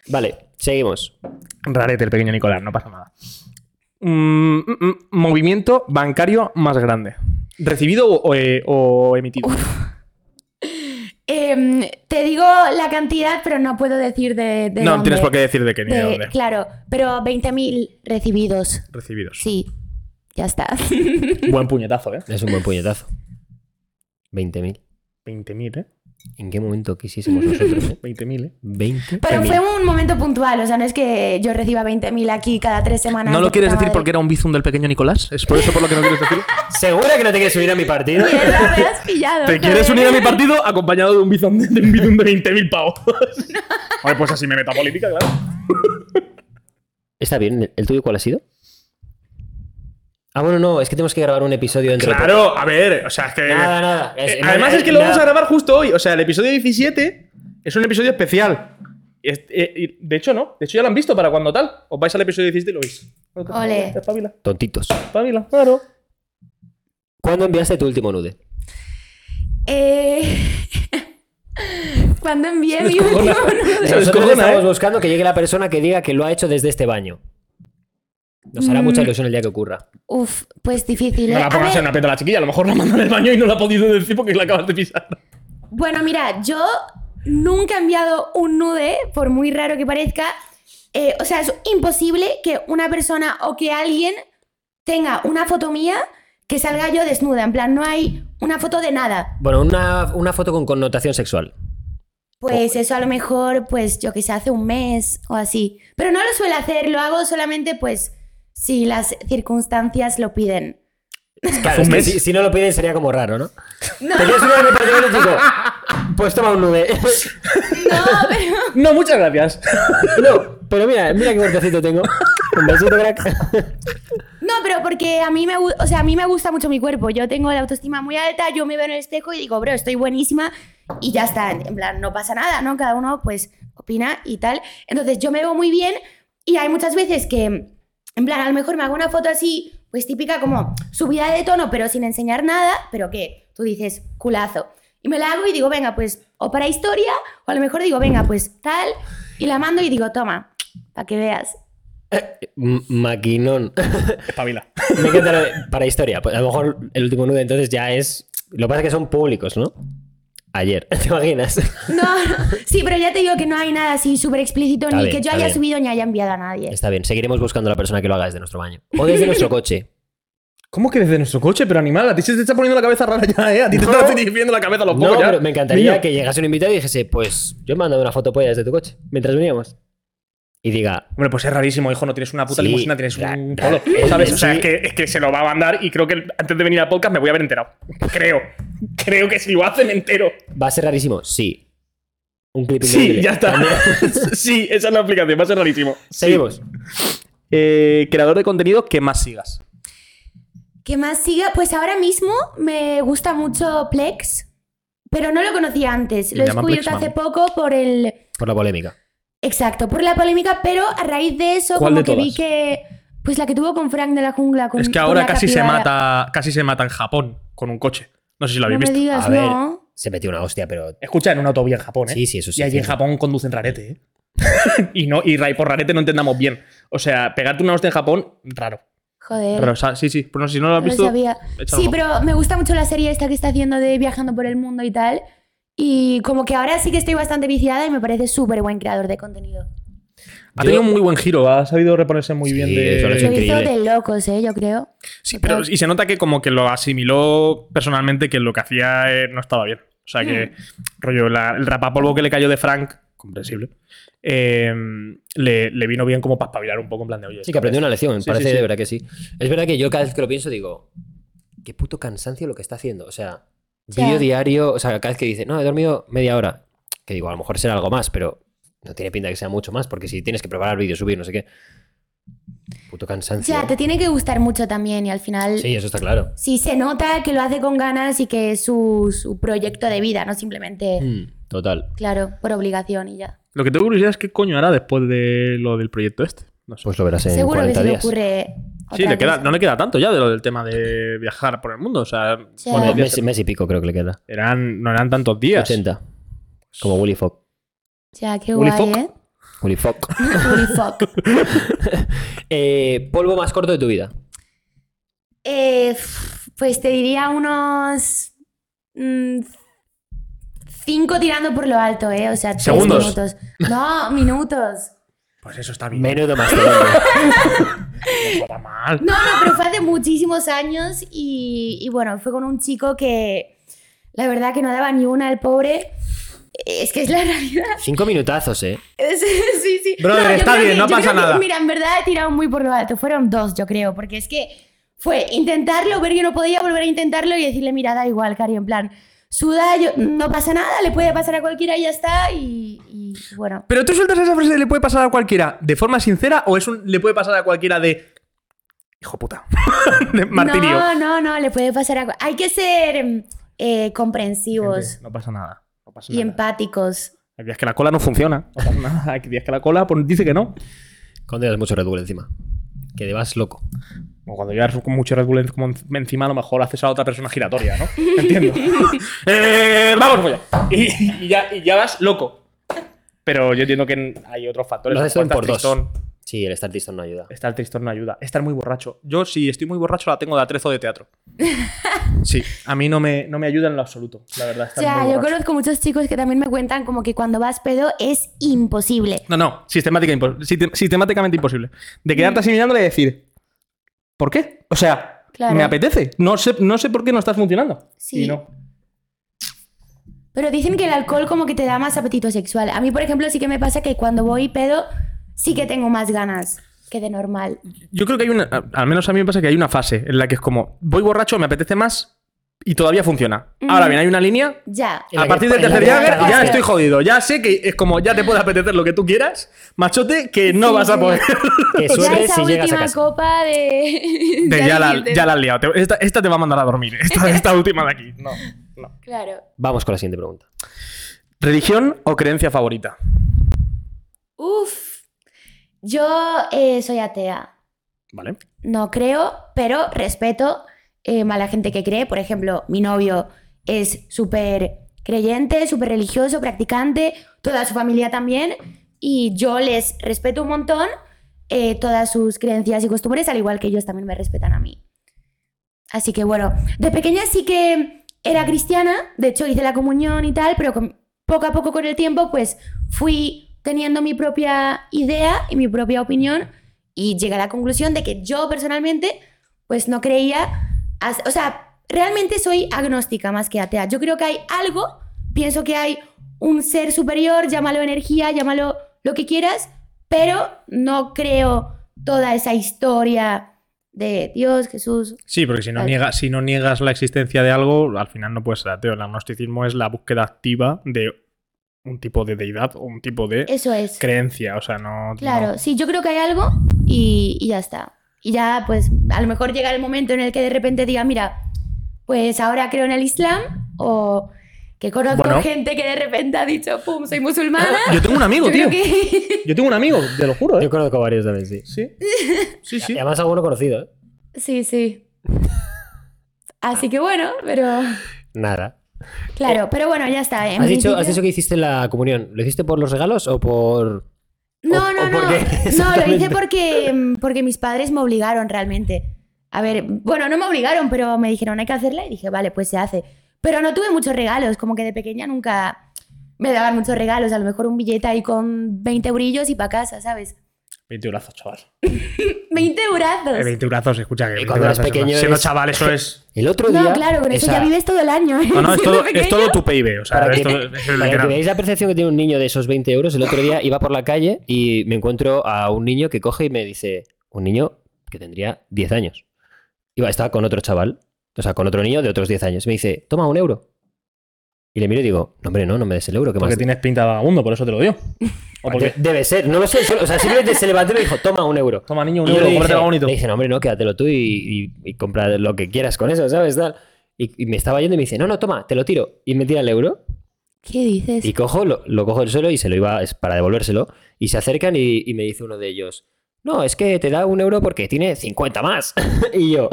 vale, seguimos. Rarete el pequeño Nicolás, no pasa nada. Mm, mm, mm, movimiento bancario más grande. ¿Recibido o, eh, o emitido? Em, te digo la cantidad, pero no puedo decir de, de no dónde. tienes por qué decir de qué ni de, De- dónde. Claro, pero 20.000 recibidos. Recibidos. Sí, ya está. Buen puñetazo, ¿eh? Es un buen puñetazo. 20.000. 20.000, ¿eh? ¿En qué momento quisiésemos nosotros, eh? 20.000, ¿eh? 20. Pero fue un momento puntual, o sea, no es que yo reciba 20.000 aquí cada tres semanas. ¿No de lo quieres decir madre. porque era un bizum del pequeño Nicolás? ¿Es por eso por lo que no quieres decirlo? ¿Segura que no te quieres subir a mi partido? Mierda, me has pillado. ¿Te quieres unir a mi partido acompañado de un bizum de, de de 20.000 pavos? Oye, pues así me meto a política, claro. Está bien. ¿El tuyo cuál ha sido? Ah, bueno, no, es que tenemos que grabar un episodio dentro de Claro, a ver, o sea, es que... Nada, nada. Eh, Además es que lo nada. vamos a grabar justo hoy. O sea, el episodio 17 es un episodio especial. Y es- eh, y de hecho, no. De hecho, ya lo han visto para cuando tal. Os vais al episodio 17 y lo veis. Ole. Espabila, Tontitos. espabila, claro. ¿Cuándo enviaste tu último nude? Eh... Cuando envié mi último nude. Nosotros estamos ¿eh? buscando que llegue la persona que diga que lo ha hecho desde este baño. Nos hará Mm. mucha ilusión el día que ocurra. Uf, pues difícil. ¿eh? No la A pongas ver, en una peta a la chiquilla. A lo mejor la manda en el baño y no la ha podido decir porque la acabas de pisar. Bueno, mira, yo nunca he enviado un nude, por muy raro que parezca. Eh, o sea, es imposible que una persona o que alguien tenga una foto mía que salga yo desnuda. En plan, no hay una foto de nada. Bueno, una, una foto con connotación sexual. Pues eso a lo mejor, pues yo que sé, hace un mes o así. Pero no lo suelo hacer, lo hago solamente pues si las circunstancias lo piden. Claro, un es que si, si no lo piden sería como raro, ¿no? ¿Te quieres unir a mi partido? Pues toma un nude. No, pero... No, muchas gracias. no, pero mira, mira qué cuerpecito tengo. Un besito, crack. No, pero porque a mí me, o sea, a mí me gusta mucho mi cuerpo. Yo tengo la autoestima muy alta, yo me veo en el espejo y digo, bro, estoy buenísima y ya está. En plan, no pasa nada, ¿no? Cada uno pues opina y tal. Entonces yo me veo muy bien y hay muchas veces que, en plan, a lo mejor me hago una foto así, pues típica como subida de tono, pero sin enseñar nada, pero que tú dices, culazo. Y me la hago y digo, venga, pues, o para historia, o a lo mejor digo, venga, pues tal, y la mando y digo, toma, para que veas. M- Maquinón. Espabila. Me encanta lo de- para historia. Pues a lo mejor el último nude entonces ya es. Lo que pasa es que son públicos, ¿no? Ayer, ¿te imaginas? No, no. sí, pero ya te digo que no hay nada así súper explícito, Está ni bien, que yo haya bien. subido ni haya enviado a nadie. Está bien, seguiremos buscando a la persona que lo haga desde nuestro baño. O desde nuestro coche. ¿Cómo que desde nuestro coche? Pero animal, a ti se te está poniendo la cabeza rara ya, ¿eh? A ti te está viendo la cabeza a los No, pocos ya. pero me encantaría que llegase un invitado y dijese, pues yo he mandado una foto polla desde tu coche mientras veníamos. Y diga, Hombre, pues es rarísimo, hijo. No tienes una puta Sí, limusina, tienes ra- un polo. ¿Sabes? O sea, sí. es, que, es que se lo va a mandar y creo que antes de venir al podcast me voy a haber enterado. Creo. Creo que si lo hace me entero. ¿va a ser rarísimo? Sí. Un clip Sí, increíble. ya está. Sí, esa es la aplicación. Va a ser rarísimo. Sí. Seguimos. Eh, creador de contenido que más sigas. ¿Qué más siga? Pues ahora mismo me gusta mucho Plex, pero no lo conocía antes. Lo he descubierto hace poco por el... Por la polémica. Exacto, por la polémica, pero a raíz de eso ¿Cuál como de que vi que... Pues la que tuvo con Frank de la jungla. Con, es que ahora casi se mata. Casi se mata en Japón con un coche. No sé si lo No habéis me visto. digas, A ver, no. se metió una hostia, pero Escucha, en una autovía en Japón, ¿eh? Sí, sí, eso sí, Y allí en. Japón conducen rarete, ¿eh? y, no, y por rarete no entendamos bien. O sea, pegarte una hostia en Japón, raro. Joder. Raro, o sea, sí, sí. Pero no, si no lo has no lo visto. sabía. Sí, pero me gusta mucho la serie esta que está haciendo de viajando por el mundo y tal. Y como que ahora sí que estoy bastante viciada y me parece súper buen creador de contenido. Ha tenido un muy buen giro, ha sabido reponerse muy Sí, bien eso lo de. Es Lo hizo de locos, ¿eh? Yo creo. Sí, pero y se nota que como que lo asimiló personalmente que lo que hacía eh, no estaba bien. O sea que, rollo, la- el rapapolvo que le cayó de Frank, comprensible, eh, le, le vino bien como para espabilar un poco en plan de, oye. sí que aprendió una lección. Me Sí, parece sí, sí. de verdad que sí. Es verdad que yo cada vez que lo pienso digo, qué puto cansancio lo que está haciendo. O sea, Vídeo diario, o sea, cada vez que dice, no, he dormido media hora. Que digo, a lo mejor será algo más, pero no tiene pinta que sea mucho más, porque si tienes que preparar vídeo, subir, no sé qué. Puto cansancio. Ya, te tiene que gustar mucho también y al final Sí, eso está claro. sí se nota que lo hace con ganas y que es su, su proyecto de vida, no simplemente, Mm, total. claro, por obligación y ya. Lo que tengo curiosidad es qué coño hará después de lo del proyecto este. No sé. Pues lo verás en Seguro que 40 se le ocurre. Sí, le queda, no le queda tanto ya de lo del tema de viajar por el mundo. O sea, Sí. Bueno, mes, mes y pico creo que le queda. eran, no eran tantos días. 80. Como Willy Fogg. Ya, qué Willy guay. ¿eh? Willy Fogg. Willy Fogg. Eh, polvo más corto de tu vida. Eh, pues te diría unos. mm, cinco tirando por lo alto, ¿eh? O sea, tres Segundos. minutos. No, minutos. Pues eso está bien. Menudo. No está mal. No, no, pero fue hace muchísimos años y, y bueno, fue con un chico que la verdad que no daba ni una al pobre. Es que es la realidad. Cinco minutazos, ¿eh? Sí, sí. Brother, yo está bien, que- no pasa que, nada. mira, en verdad he tirado muy por lo alto. Fueron dos, yo creo, porque es que fue intentarlo, ver que no podía volver a intentarlo y decirle, mira, da igual, Cari, en plan, suda, yo- no pasa nada, le puede pasar a cualquiera y ya está. Y, y, bueno, Pero tú sueltas esa frase de le puede pasar a cualquiera de forma sincera o es un le puede pasar a cualquiera de. Hijo puta. de martirio. no, no, no, le puede pasar a. Hay que ser mm, eh, comprensivos Gente, no pasa nada. No pasa y nada. empáticos. Hay días que la cola no funciona. No pasa nada. Hay días que la cola pues, dice que no. Cuando mucho Red Bull encima. Que te vas loco. O cuando llevas con mucho Red Bull en- como en- encima, a lo mejor haces a otra persona giratoria, ¿no? Entiendo. eh, vamos, ya. Y, y ya. y ya vas loco. Pero yo entiendo que hay otros factores. Lo como por dos. Sí, el estar tristón no ayuda. Estar tristón no ayuda. Estar muy borracho. Yo, si estoy muy borracho, la tengo de atrezo de teatro. Sí, a mí no me, no me ayuda en lo absoluto, la verdad. O estar sea, muy yo conozco muchos chicos que también me cuentan como que cuando vas pedo es imposible. No, no, sistemática impo- sistem- sistemáticamente imposible. De quedarte así mirándole y decir, ¿por qué? O sea, Claro. me apetece. No sé, no sé por qué no estás funcionando. Sí. Y no. Pero dicen que el alcohol como que te da más apetito sexual. A mí, por ejemplo, sí que me pasa que cuando voy pedo sí que tengo más ganas que de normal. Yo creo que hay una, al menos a mí me pasa que hay una fase en la que es como, voy borracho, me apetece más y todavía funciona. Ahora bien, hay una línea Ya. A partir del tercer Jagger ya estoy jodido. Ya sé que es como ya te puede apetecer lo que tú quieras, machote, que no Sí, vas a poder. Que Ya suerte esa si llegas a casa. copa de... De ya, la, ya la has liado. Esta, esta te va a mandar a dormir. Esta, esta última de aquí. No, no. Claro. Vamos con la siguiente pregunta. ¿Religión o creencia favorita? Uf. Yo eh, soy atea. Vale. No creo, pero respeto eh, a la gente que cree. Por ejemplo, mi novio es súper creyente, súper religioso, practicante, toda su familia también. Y yo les respeto un montón eh, todas sus creencias y costumbres, al igual que ellos también me respetan a mí. Así que bueno, de pequeña sí que era cristiana, de hecho hice la comunión y tal, pero poco a poco con el tiempo pues fui teniendo mi propia idea y mi propia opinión y llegué a la conclusión de que yo personalmente pues no creía. O sea, realmente soy agnóstica más que atea. Yo creo que hay algo, pienso que hay un ser superior, llámalo energía, llámalo lo que quieras, pero no creo toda esa historia de Dios, Jesús. Sí, porque si no, niegas, si no niegas la existencia de algo, al final no puedes ser ateo. El agnosticismo es la búsqueda activa de un tipo de deidad o un tipo de Eso es. creencia. O sea, no. Claro, no- sí, yo creo que hay algo y, y ya está. Y ya, pues, a lo mejor llega el momento en el que de repente diga, mira, pues ahora creo en el Islam o que conozco Bueno. gente que de repente ha dicho, pum, soy musulmana. Yo tengo un amigo, Yo tío. que- Yo tengo un amigo, te lo juro, ¿eh? Yo conozco varios también, sí. Sí. Sí, sí. Y además alguno conocido, ¿eh? sí, sí. Así que bueno, pero... Nada. Claro, pero bueno, ya está. en ¿Has dicho, has dicho que hiciste la comunión. ¿Lo hiciste por los regalos o por...? No, o- no, o no. No, lo hice porque, porque mis padres me obligaron realmente. A ver, bueno, no me obligaron, pero me dijeron hay que hacerla y dije, vale, pues se hace. Pero no tuve muchos regalos, como que de pequeña nunca me daban muchos regalos. A lo mejor un billete ahí con 20 eurillos y para casa, ¿sabes? 20 eurazos, chaval. 20 eurazos. Eh, 20 eurazos, escucha que. Y 20 cuando eres pequeño Siendo es- chaval, eso es. El otro día... No, claro, con eso ya vives todo el año. No, no, es todo, es pequeño. todo tu PIB. O sea, Para que, esto es para que veáis la percepción que tiene un niño de esos 20 euros, el otro día iba por la calle y me encuentro a un niño que coge y me dice, un niño que tendría 10 años. Iba, estaba con otro chaval, o sea, con otro niño de otros 10 años. Me dice, toma un euro. Y le miro y digo, no, hombre, no, no me des el euro, que más. Porque tienes pinta de vagabundo, por eso te lo dio. O porque. De- Debe ser, no lo sé. solo- o sea, simplemente se levantó y me dijo, toma un euro. Toma, niño, un Y euro, cómprate algo bonito. le dije, no, hombre, no, quédatelo tú y, y- y compra lo que quieras con eso, ¿sabes? Tal. Y, y me estaba yendo y me dice, no, no, toma, te lo tiro. Y me tira el euro. ¿Qué dices? Y cojo, lo, lo cojo del suelo y se lo iba es para devolvérselo. Y se acercan y, y me dice uno de ellos, no, es que te da un euro porque tiene 50 más. y yo,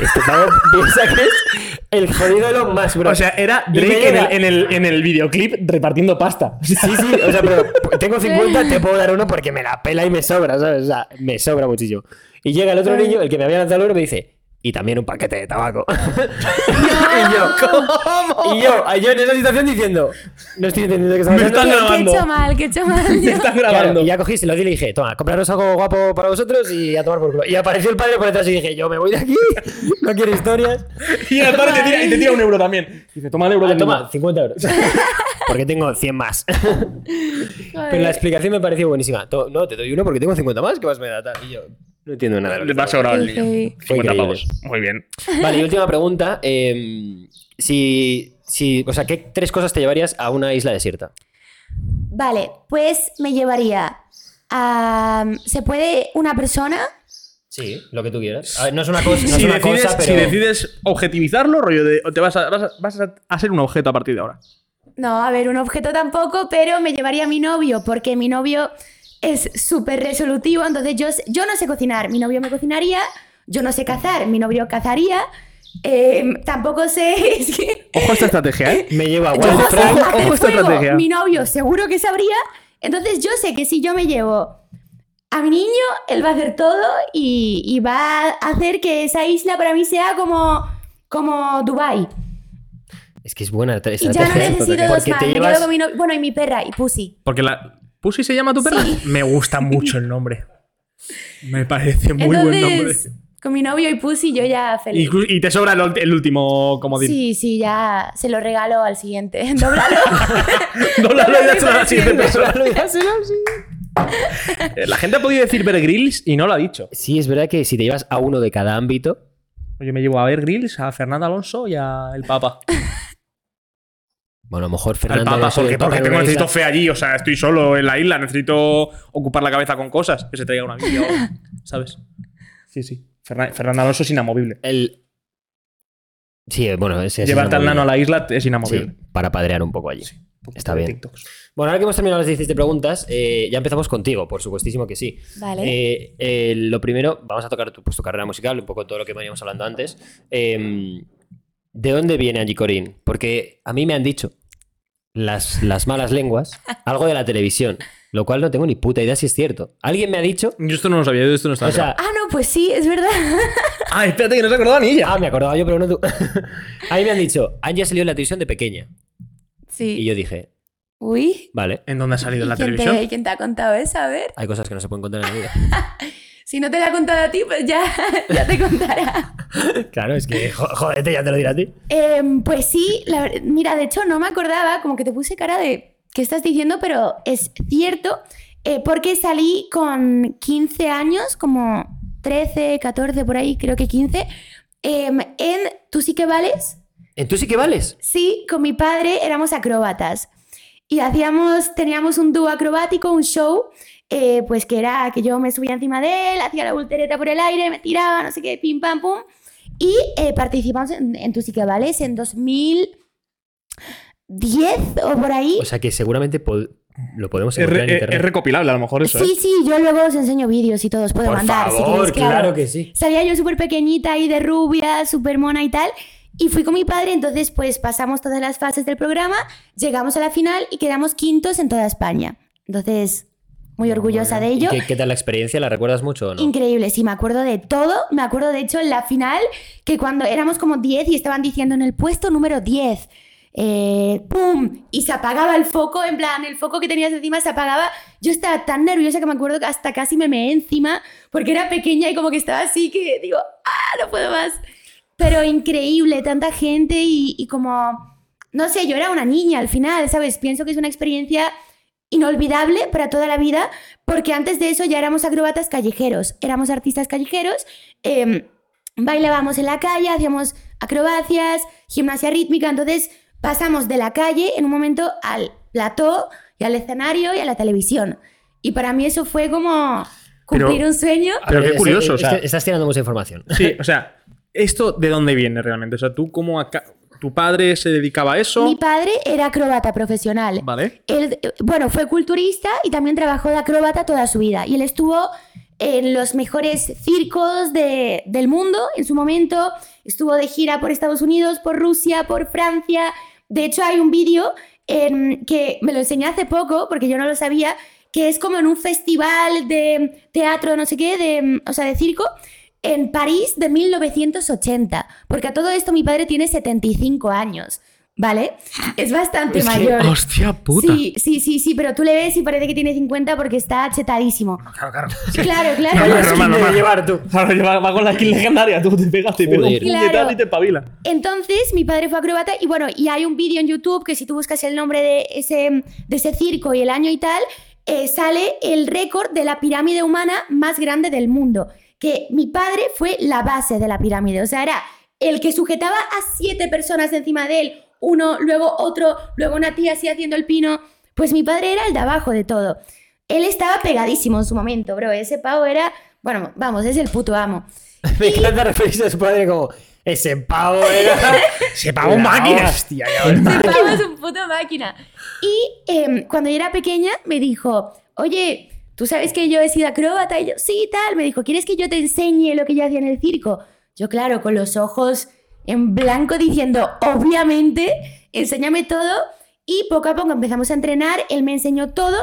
este pavo piensa que es el jodido de los más, bro. O sea, era Drake en el, en, el, en el videoclip repartiendo pasta. Sí, sí, o sea, pero tengo 50, te puedo dar uno porque me la pela y me sobra, ¿sabes? O sea, me sobra muchísimo. Y llega el otro niño, el que me había lanzado el euro, y me dice, y también un paquete de tabaco. y yo, ¿cómo? Y yo, yo en esa situación diciendo, no estoy entendiendo qué está Me pasando. están ¿Qué, qué he grabando. hecho mal? ¿Qué he hecho mal? Me están Claro, grabando. y ya cogí, se lo di y le dije, toma, compraros algo guapo para vosotros y a tomar por culo. Y apareció el padre por detrás y dije, yo me voy de aquí, no quiero historias. Y el padre te tira, y te tira un euro también. Dice, toma el euro Ah, del toma, niño. 50 euros. Porque tengo 100 más. Pero la explicación me pareció buenísima. No, te doy uno porque tengo 50 más, ¿qué más me da? Tal. Y yo, no entiendo nada. Le va está sobrado el heavy. 50 increíble. pavos. Muy bien. Vale, y última pregunta. eh, si, si, o sea, ¿qué tres cosas te llevarías a una isla desierta? Vale, pues me llevaría a... ¿Se puede una persona? Sí, lo que tú quieras. A ver, no es una cosa, no es si, una decides, cosa, pero... si decides objetivizarlo, rollo de. Te vas a, vas, a, vas a- a ser un objeto a partir de ahora. No, a ver, un objeto tampoco, pero me llevaría a mi novio, porque mi novio es súper resolutivo, entonces yo, yo no sé cocinar, mi novio me cocinaría, yo no sé cazar, mi novio cazaría, eh, tampoco sé, es que... Ojo a esta estrategia, ¿eh? Me llevo a Yo no sé ojo, esta fuego, estrategia. mi novio seguro que sabría, entonces yo sé que si yo me llevo a mi niño, él va a hacer todo y, y va a hacer que esa isla para mí sea como, como Dubai Es que es buena Y ya no necesito dos más. te Me llevas... quedo con mi novio. Bueno, y mi perra, y Pussy. Porque la. ¿Pussy se llama tu perra? Sí. Me gusta mucho el nombre. Me parece muy buen nombre. Con mi novio y Pussy, yo ya feliz. Inclu- Y te sobra el, el último comodín. Sí, sí, ya se lo regalo al siguiente. Doblalo. Doblalo y dáselo a la siguiente. Dáselo, sí. Eh, La gente ha podido decir Bear Grylls y no lo ha dicho. Sí, es verdad que si te llevas a uno de cada ámbito, Yo me llevo a Bear Grylls, a Fernando Alonso y a el Papa. bueno, a lo mejor Al Fernando Papa, Alonso y porque, el Papa porque en tengo necesito fe allí. O sea, estoy solo en la isla, necesito ocupar la cabeza con cosas. Que se traiga una Biblia o ¿sabes? Sí, sí. Fernan- Fernando Alonso es inamovible. El... Sí, bueno, ese es Llevarte al nano a la isla es inamovible. Sí, para padrear un poco allí. Está De bien. TikToks. Bueno, ahora que hemos terminado las 17 preguntas, eh, ya empezamos contigo, por supuestísimo que sí. Vale. Eh, eh, lo primero, vamos a tocar tu, pues, tu carrera musical, un poco todo lo que veníamos hablando antes. Eh, ¿De dónde viene Angie Corín? Porque a mí me han dicho las, las malas lenguas algo de la televisión, lo cual no tengo ni puta idea si es cierto. Alguien me ha dicho. Yo esto no lo sabía, yo esto no estaba O sea, ah, no, pues sí, es verdad. Ah, espérate, que no se acordaba ni ella. ah, me acordaba yo, pero no tú. a mí me han dicho, Angie salió en la televisión de pequeña. Sí. Y yo dije, Uy. vale, ¿En dónde ha salido ¿Y la quién televisión? Te, ¿Quién te ha contado eso? A ver. hay cosas que no se pueden contar en la vida. Si no te la ha contado a ti, pues ya, ya te contará. Claro, es que jo- jodete, ya te lo diré a ti. Em, pues sí, la mira, de hecho no me acordaba, como que te puse cara de qué estás diciendo, pero es cierto, eh, porque salí con 15 años, como 13, 14 por ahí, creo que 15, em, en Tú sí que vales. ¿En tú sí que vales? Sí, con mi padre éramos acróbatas y hacíamos, teníamos un dúo acrobático, un show, eh, pues que era que yo me subía encima de él, hacía la voltereta por el aire, me tiraba, no sé qué, pim pam pum. Y eh, participamos en, en Tu sí que vales en 2010 o por ahí. O sea que seguramente pod- lo podemos encontrar en es- internet. es recopilable, a lo mejor eso, sí, ¿eh? sí, yo luego os enseño vídeos y todo, os puedo Por mandar. si favor, queréis, claro que sí. Salía yo súper pequeñita ahí de rubia, súper mona y tal. Y fui con mi padre, entonces pues pasamos todas las fases del programa, llegamos a la final y quedamos quintos en toda España. Entonces, muy orgullosa de ¿Y ello. qué, qué tal la experiencia? ¿La recuerdas mucho o no? Increíble, sí, me acuerdo de todo. Me acuerdo, de hecho, en la final, que cuando éramos como 10 y estaban diciendo en el puesto número 10, eh, ¡pum! Y se apagaba el foco, en plan, el foco que tenías encima se apagaba. Yo estaba tan nerviosa que me acuerdo que hasta casi me meé encima, porque era pequeña y como que estaba así que digo, ¡ah, no puedo más! Pero increíble, tanta gente y, y como, no sé, yo era una niña al final, ¿sabes? Pienso que es una experiencia inolvidable para toda la vida, porque antes de eso ya éramos acróbatas callejeros, éramos artistas callejeros, eh, bailábamos en la calle, hacíamos acrobacias, gimnasia rítmica, entonces pasamos de la calle en un momento al plató y al escenario y a la televisión. Y para mí eso fue como cumplir Pero- un sueño. Pero qué curioso, o sea- estás tirando mucha información. Sí, o sea, ¿esto de dónde viene realmente? O sea, tú cómo acá... ¿Tu padre se dedicaba a eso? Mi padre era acróbata profesional. Vale. Él, bueno, fue culturista y también trabajó de acróbata toda su vida. Y él estuvo en los mejores circos de- del mundo en su momento. Estuvo de gira por Estados Unidos, por Rusia, por Francia. De hecho, hay un vídeo em, que me lo enseñé hace poco, porque yo no lo sabía, que es como en un festival de teatro, no sé qué, de, o sea, de circo, en París de 1980. Porque a todo esto mi padre tiene 75 años, ¿vale? Es bastante Es que, mayor. hostia puta. Sí, sí, sí, sí, pero tú le ves y parece que tiene 50 porque está chetadísimo. Claro, claro. Claro, No, claro. no, Román, debe Román. llevar tú? Claro, lleva- va con la skin legendaria, tú te pegas, te pega un Joder. puñetazo Claro. y te pavila. Entonces, mi padre fue acróbata y bueno, y hay un vídeo en YouTube que si tú buscas el nombre de ese, de ese circo y el año y tal, eh, sale el récord de la pirámide humana más grande del mundo. Que mi padre fue la base de la pirámide, o sea, era el que sujetaba a siete personas encima de él, uno, luego otro, luego una tía así haciendo el pino. Pues mi padre era el de abajo de todo. Él estaba pegadísimo en su momento, bro. Ese pavo era, bueno, vamos, es el puto amo. Me encanta referirse a su padre como ese pavo era. Se pagó La máquina. hostia, ya ves. Ese pavo es un puto máquina. Y em, cuando yo era pequeña me dijo, oye, ¿tú sabes que yo he sido acróbata? Y yo, sí, tal. Me dijo, ¿quieres que yo te enseñe lo que yo hacía en el circo? Yo, claro, con los ojos en blanco diciendo, obviamente, enséñame todo. Y poco a poco empezamos a entrenar, él me enseñó todo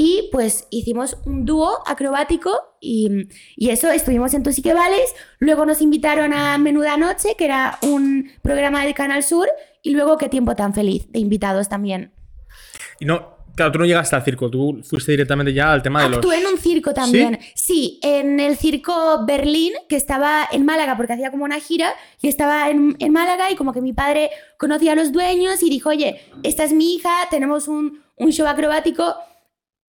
y pues hicimos un dúo acrobático y, y eso, estuvimos en que vales, luego nos invitaron a Menuda Noche, que era un programa del Canal Sur, y luego Qué tiempo tan feliz, de invitados también. Y no, claro, tú no llegaste al circo, tú fuiste directamente ya al tema de los... Actué en un circo también. ¿Sí? en el circo Berlín, que estaba en Málaga, porque hacía como una gira, y estaba en, en Málaga, y como que mi padre conocía a los dueños y dijo, oye, esta es mi hija, tenemos un, un show acrobático,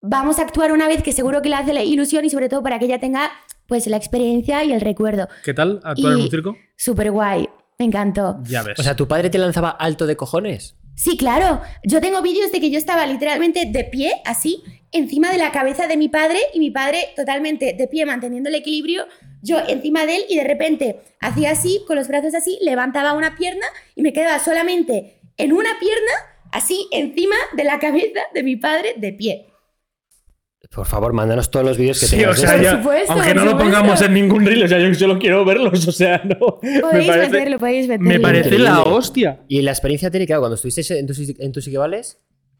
vamos a actuar una vez que seguro que le hace la ilusión y sobre todo para que ella tenga pues la experiencia y el recuerdo. ¿Qué tal actuar en un circo? Súper guay, me encantó. Ya ves. O sea, ¿tu padre te lanzaba alto de cojones? Sí, claro. Yo tengo vídeos de que yo estaba literalmente de pie, así, encima de la cabeza de mi padre y mi padre totalmente de pie, manteniendo el equilibrio, yo encima de él y de repente hacía así, con los brazos así, levantaba una pierna y me quedaba solamente en una pierna, así, encima de la cabeza de mi padre de pie. Por favor, mándanos todos los vídeos que Sí, tengas. o sea, ya- supuesto, aunque no lo supuesto. pongamos en ningún reel, o sea, yo solo quiero verlos, o sea, no. Podéis meterlo, podéis meterlo. me parece la hostia. Y la experiencia, Tere, claro, cuando estuviste en tus en tus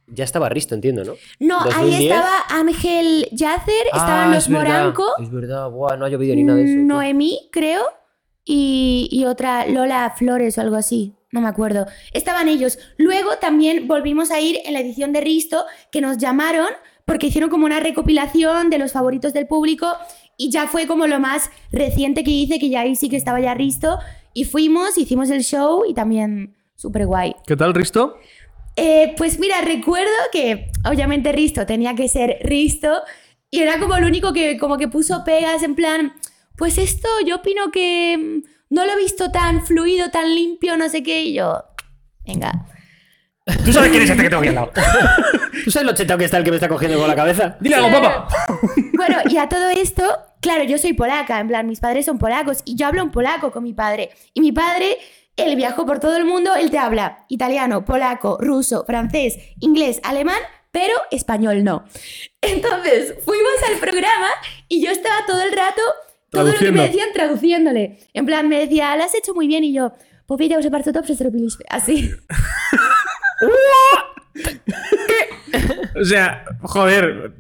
ya estaba Risto, entiendo, ¿no? No, ahí 2010. estaba Ángel Yacer, estaban Ah, los es verdad, Moranco. Es verdad, buah, no ha llovido ni nada de eso. tío. Noemí, creo, y, y otra Lola Flores o algo así. No me acuerdo. Estaban ellos. Luego también volvimos a ir en la edición de Risto, que nos llamaron porque hicieron como una recopilación de los favoritos del público Y ya fue como lo más reciente que hice, que ya ahí sí que estaba ya Risto. Y fuimos, hicimos el show y también súper guay. ¿Qué tal, Risto? Eh, pues mira, recuerdo que obviamente Risto tenía que ser Risto y era como el único que como que puso pegas en plan, pues esto yo opino que mm, no lo he visto tan fluido, tan limpio, no sé qué, y yo, venga. ¿Tú sabes quién es este que tengo aquí al lado? ¿Tú sabes lo chetado que está el que me está cogiendo con la cabeza? Dile algo, papá. Bueno, y a todo esto, claro, yo soy polaca, en plan, mis padres son polacos y yo hablo en polaco con mi padre. Y mi padre, él viajó por todo el mundo, él te habla italiano, polaco, ruso, francés, inglés, alemán, pero español no. Entonces, fuimos al programa y yo estaba todo el rato, todo lo que me decían traduciéndole. En plan, me decía, lo has hecho muy bien y yo, pues widział, że bardzo dobrze zrobiliśmy. Así. O sea, joder.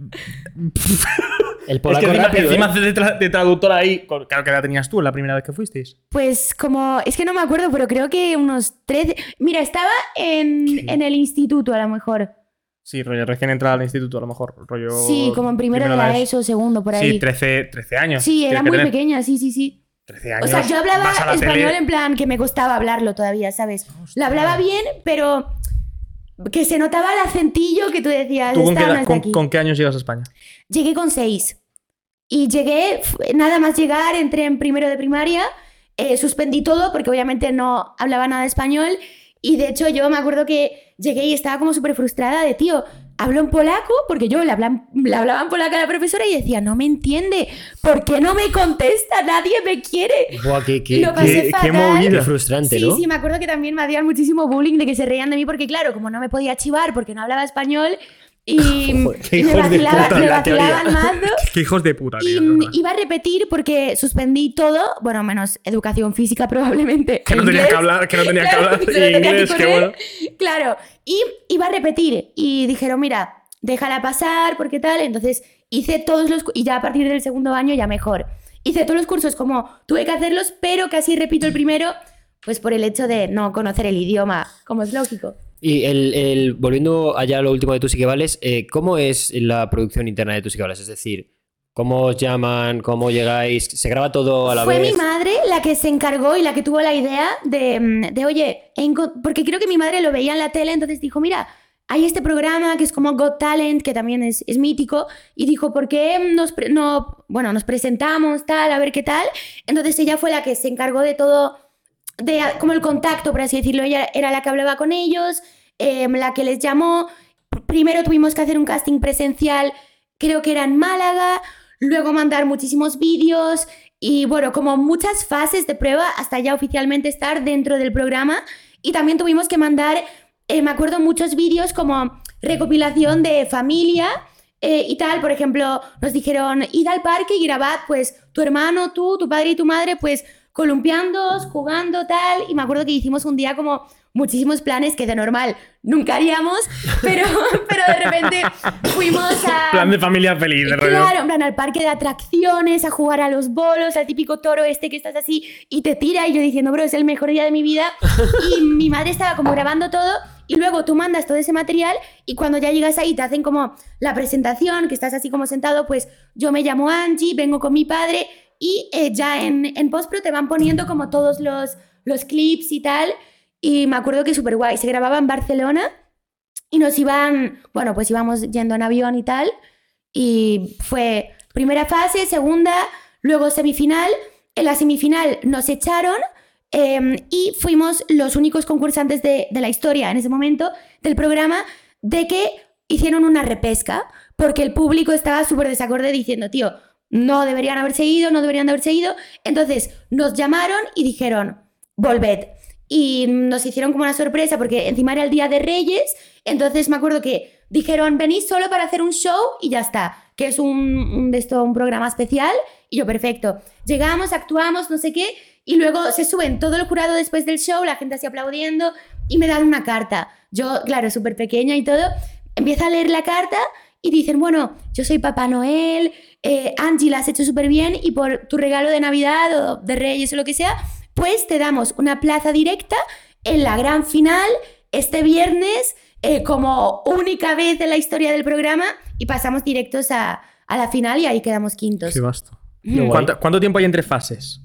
El Es polaco que encima, rápido, encima ¿eh? de, tra- de traductora ahí. Claro que la tenías tú la primera vez que fuisteis. Pues como, es que no me acuerdo, pero creo que unos 13... Mira, estaba en, en el instituto a lo mejor. Sí, rollo, recién entrada al instituto, a lo mejor. Rollo, Sí, como en primero de la ESO, segundo, por ahí. Sí, 13, 13 años. Sí, era muy tener. pequeña, sí, sí, sí. 13 años. O sea, yo hablaba español tele- en plan que me costaba hablarlo todavía, ¿sabes? Lo hablaba bien, pero que se notaba el acentillo que tú decías, ¿Tú con qué, no edad- es de con- aquí. con qué años llegas a España? Llegué con seis. Y llegué, nada más llegar, entré en primero de primaria, eh, suspendí todo porque obviamente no hablaba nada de español. Y de hecho yo me acuerdo que llegué y estaba como súper frustrada de, tío, hablo en polaco, porque yo le, hablan- le hablaba en polaco a la profesora y decía, no me entiende, ¿por qué no me contesta? Nadie me quiere. Buah, qué, qué- Lo pasé qué- movida. qué frustrante, Sí, ¿no? sí, me acuerdo que también me hacían muchísimo bullying de que se reían de mí porque, claro, como no me podía chivar porque no hablaba español y, Joder, y me, vacilaba- puta, me la teoría. vacilaban mazo. Qué hijos de puta, Y tío. verdad. iba a repetir porque suspendí todo, bueno, menos educación física probablemente. Que no tenía que hablar, que no tenía que Claro, hablar que que inglés, bueno. Claro, y iba a repetir y dijeron, mira, déjala pasar porque tal, entonces hice todos los... Y ya a partir del segundo año ya mejor. Hice todos los cursos como tuve que hacerlos, pero casi repito el primero, pues por el hecho de no conocer el idioma, como es lógico. Y el, el- volviendo allá a lo último de Tú sí que vales, eh, ¿cómo es la producción interna de Tú sí que vales? Es decir, ¿cómo os llaman? ¿Cómo llegáis? ¿Se graba todo a la Fue vez? mi madre la que se encargó y la que tuvo la idea de, mm, de oye, porque creo que mi madre lo veía en la tele, entonces dijo, mira, hay este programa que es como Got Talent, que también es, es mítico, y dijo, ¿por qué nos, pre- no, bueno, nos presentamos, tal, a ver qué tal? Entonces ella fue la que se encargó de todo, de como el contacto, por así decirlo, ella era la que hablaba con ellos, eh, la que les llamó. Primero tuvimos que hacer un casting presencial, creo que era en Málaga, luego mandar muchísimos vídeos y bueno, como muchas fases de prueba hasta ya oficialmente estar dentro del programa. Y también tuvimos que mandar, eh, me acuerdo, muchos vídeos como recopilación de familia. eh, y tal, por ejemplo, nos dijeron, id al parque y grabad, pues, tu hermano, tú, tu padre y tu madre, pues, columpiándoos, jugando, tal. Y me acuerdo que hicimos un día como muchísimos planes que de normal nunca haríamos, pero, pero de repente fuimos a... Plan de familia feliz, de. Claro, en plan, al parque de atracciones, a jugar a los bolos, al típico toro este que estás así y te tira. Y yo diciendo, bro, es el mejor día de mi vida. Y mi madre estaba como grabando todo. Y luego tú mandas todo ese material. Y cuando ya llegas ahí, te hacen como la presentación, que estás así como sentado. Pues yo me llamo Angie, vengo con mi padre. Y eh, ya en, en postpro te van poniendo como todos los, los clips y tal. Y me acuerdo que súper guay. Se grababa en Barcelona. Y nos iban, bueno, pues íbamos yendo en avión y tal. Y fue primera fase, segunda, luego semifinal. En la semifinal nos echaron eh, y fuimos los únicos concursantes de, de la historia en ese momento del programa de que hicieron una repesca porque el público estaba súper desacorde diciendo, tío, no deberían haberse ido, no deberían de haberse ido. Entonces nos llamaron y dijeron, volved. Y nos hicieron como una sorpresa porque encima era el Día de Reyes. Entonces me acuerdo que dijeron, venís solo para hacer un show y ya está. Que es un, un esto, un programa especial. Y yo, perfecto. Llegamos, actuamos, no sé qué. Y luego se suben todo el jurado después del show, la gente así aplaudiendo. Y me dan una carta. Yo, claro, súper pequeña y todo. Empiezo a leer la carta y dicen, bueno, yo soy Papá Noel, eh, Angie, la has hecho súper bien y por tu regalo de Navidad o de Reyes o lo que sea, pues te damos una plaza directa en la gran final este viernes eh, como única vez en la historia del programa y pasamos directos a, a la final y ahí quedamos quintos. Qué vasto. guay. ¿Cuánto, cuánto tiempo hay entre fases?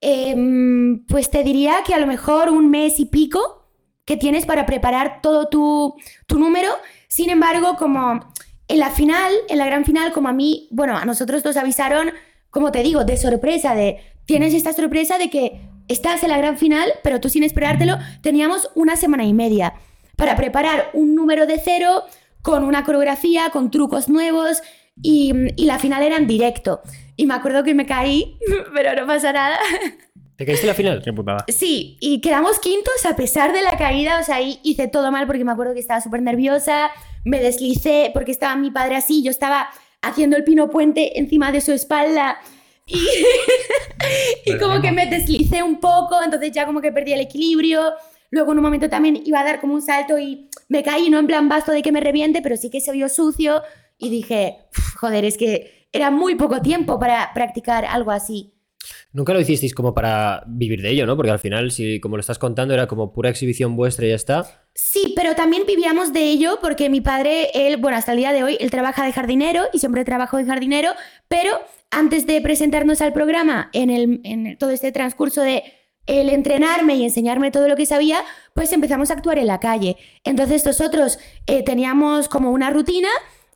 Em, pues te diría que a lo mejor un mes y pico que tienes para preparar todo tu, tu número. Sin embargo, como en la final, en la gran final, como a mí, bueno, a nosotros nos avisaron, como te digo, de sorpresa, de tienes esta sorpresa de que estás en la gran final, pero tú sin esperártelo, teníamos una semana y media para preparar un número de cero con una coreografía, con trucos nuevos y, y la final era en directo. Y me acuerdo que me caí, pero no pasa nada. ¿Te caíste en la final? Qué putada. Sí, y quedamos quintos a pesar de la caída, o sea, ahí hice todo mal porque me acuerdo que estaba súper nerviosa, me deslicé porque estaba mi padre así, yo estaba haciendo el pino puente encima de su espalda y, y como que me deslicé un poco, entonces ya como que perdí el equilibrio, luego en un momento también iba a dar como un salto y me caí, no en plan basto de que me reviente, pero sí que se vio sucio y dije, "Uf, joder, es que era muy poco tiempo para practicar algo así. Nunca lo hicisteis como para vivir de ello, ¿no? Porque al final, si como lo estás contando, era como pura exhibición vuestra y ya está. Sí, pero también vivíamos de ello porque mi padre, él, bueno, hasta el día de hoy, él trabaja de jardinero y siempre trabajó de jardinero, pero antes de presentarnos al programa, en, el, en todo este transcurso de el entrenarme y enseñarme todo lo que sabía, pues empezamos a actuar en la calle. Entonces nosotros eh, teníamos como una rutina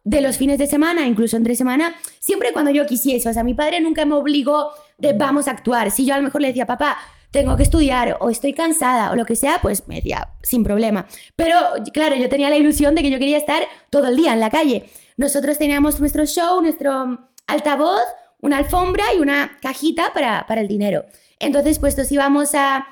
de los fines de semana, incluso entre semana, siempre cuando yo quisiese. O sea, mi padre nunca me obligó de vamos a actuar. Si yo a lo mejor le decía, papá, tengo que estudiar o estoy cansada o lo que sea, pues me decía, sin problema. Pero claro, yo tenía la ilusión de que yo quería estar todo el día en la calle. Nosotros teníamos nuestro show, nuestro altavoz, una alfombra y una cajita para, para el dinero. Entonces, pues nos íbamos a,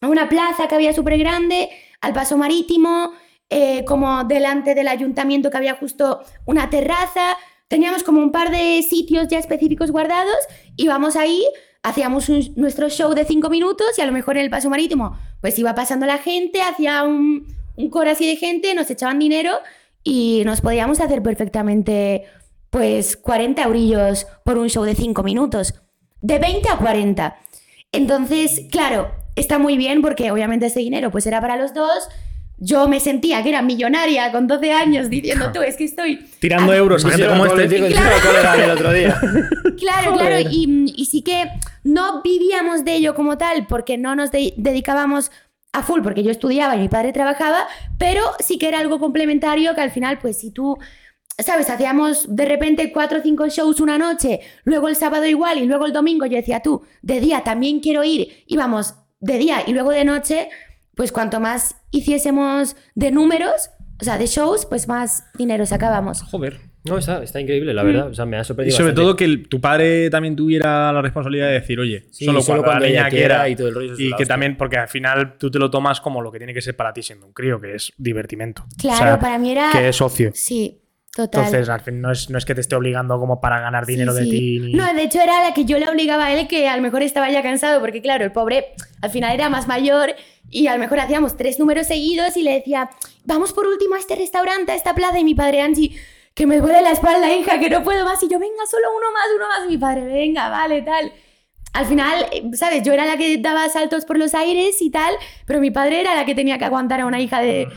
a una plaza que había súper grande, al paso marítimo, eh, como delante del ayuntamiento que había justo una terraza. Teníamos como un par de sitios ya específicos guardados, íbamos ahí, hacíamos nuestro show de cinco minutos y a lo mejor en el paso marítimo pues iba pasando la gente, hacía un, un coro así de gente, nos echaban dinero y nos podíamos hacer perfectamente pues 40 eurillos por un show de 5 minutos. De 20 a 40. Entonces, claro, está muy bien porque obviamente ese dinero pues era para los dos. Yo me sentía que era millonaria con 12 años diciendo tú, es que estoy... Tirando euros a gente como este. el otro día. Claro, claro, y, y sí que no vivíamos de ello como tal, porque no nos de- dedicábamos a full, porque yo estudiaba y mi padre trabajaba, pero sí que era algo complementario que al final, pues si tú, sabes, hacíamos de repente cuatro o cinco shows una noche, luego el sábado igual y luego el domingo, yo decía tú, de día también quiero ir, íbamos de día y luego de noche, pues cuanto más hiciésemos de números, o sea, de shows, pues más dinero sacábamos. Joder. No, está, está increíble, la verdad. O sea, me ha Y sorprendido. sobre bastante. todo que el- tu padre también tuviera la responsabilidad de decir, oye, Sí, solo, solo cuando, la niña quiera quiera. y todo el rollo, Y que hostia. también, porque al final tú te lo tomas como lo que tiene que ser para ti siendo un crío, que es divertimento. Claro, O sea, para mí era... Que es ocio. Sí, total. Entonces, al fin, no es, no es que te esté obligando como para ganar Sí, dinero de sí. ti. Ni... No, de hecho era la que yo le obligaba a él que a lo mejor estaba ya cansado, porque claro, el pobre al final era más mayor y a lo mejor hacíamos tres números seguidos y le decía, vamos por último a este restaurante, a esta plaza, y mi padre Angie, que me duele la espalda, hija, que no puedo más, y yo, venga, solo uno más, uno más, y mi padre, venga, vale, tal. Al final, eh, ¿sabes? Yo era la que daba saltos por los aires y tal, pero mi padre era la que tenía que aguantar a una hija de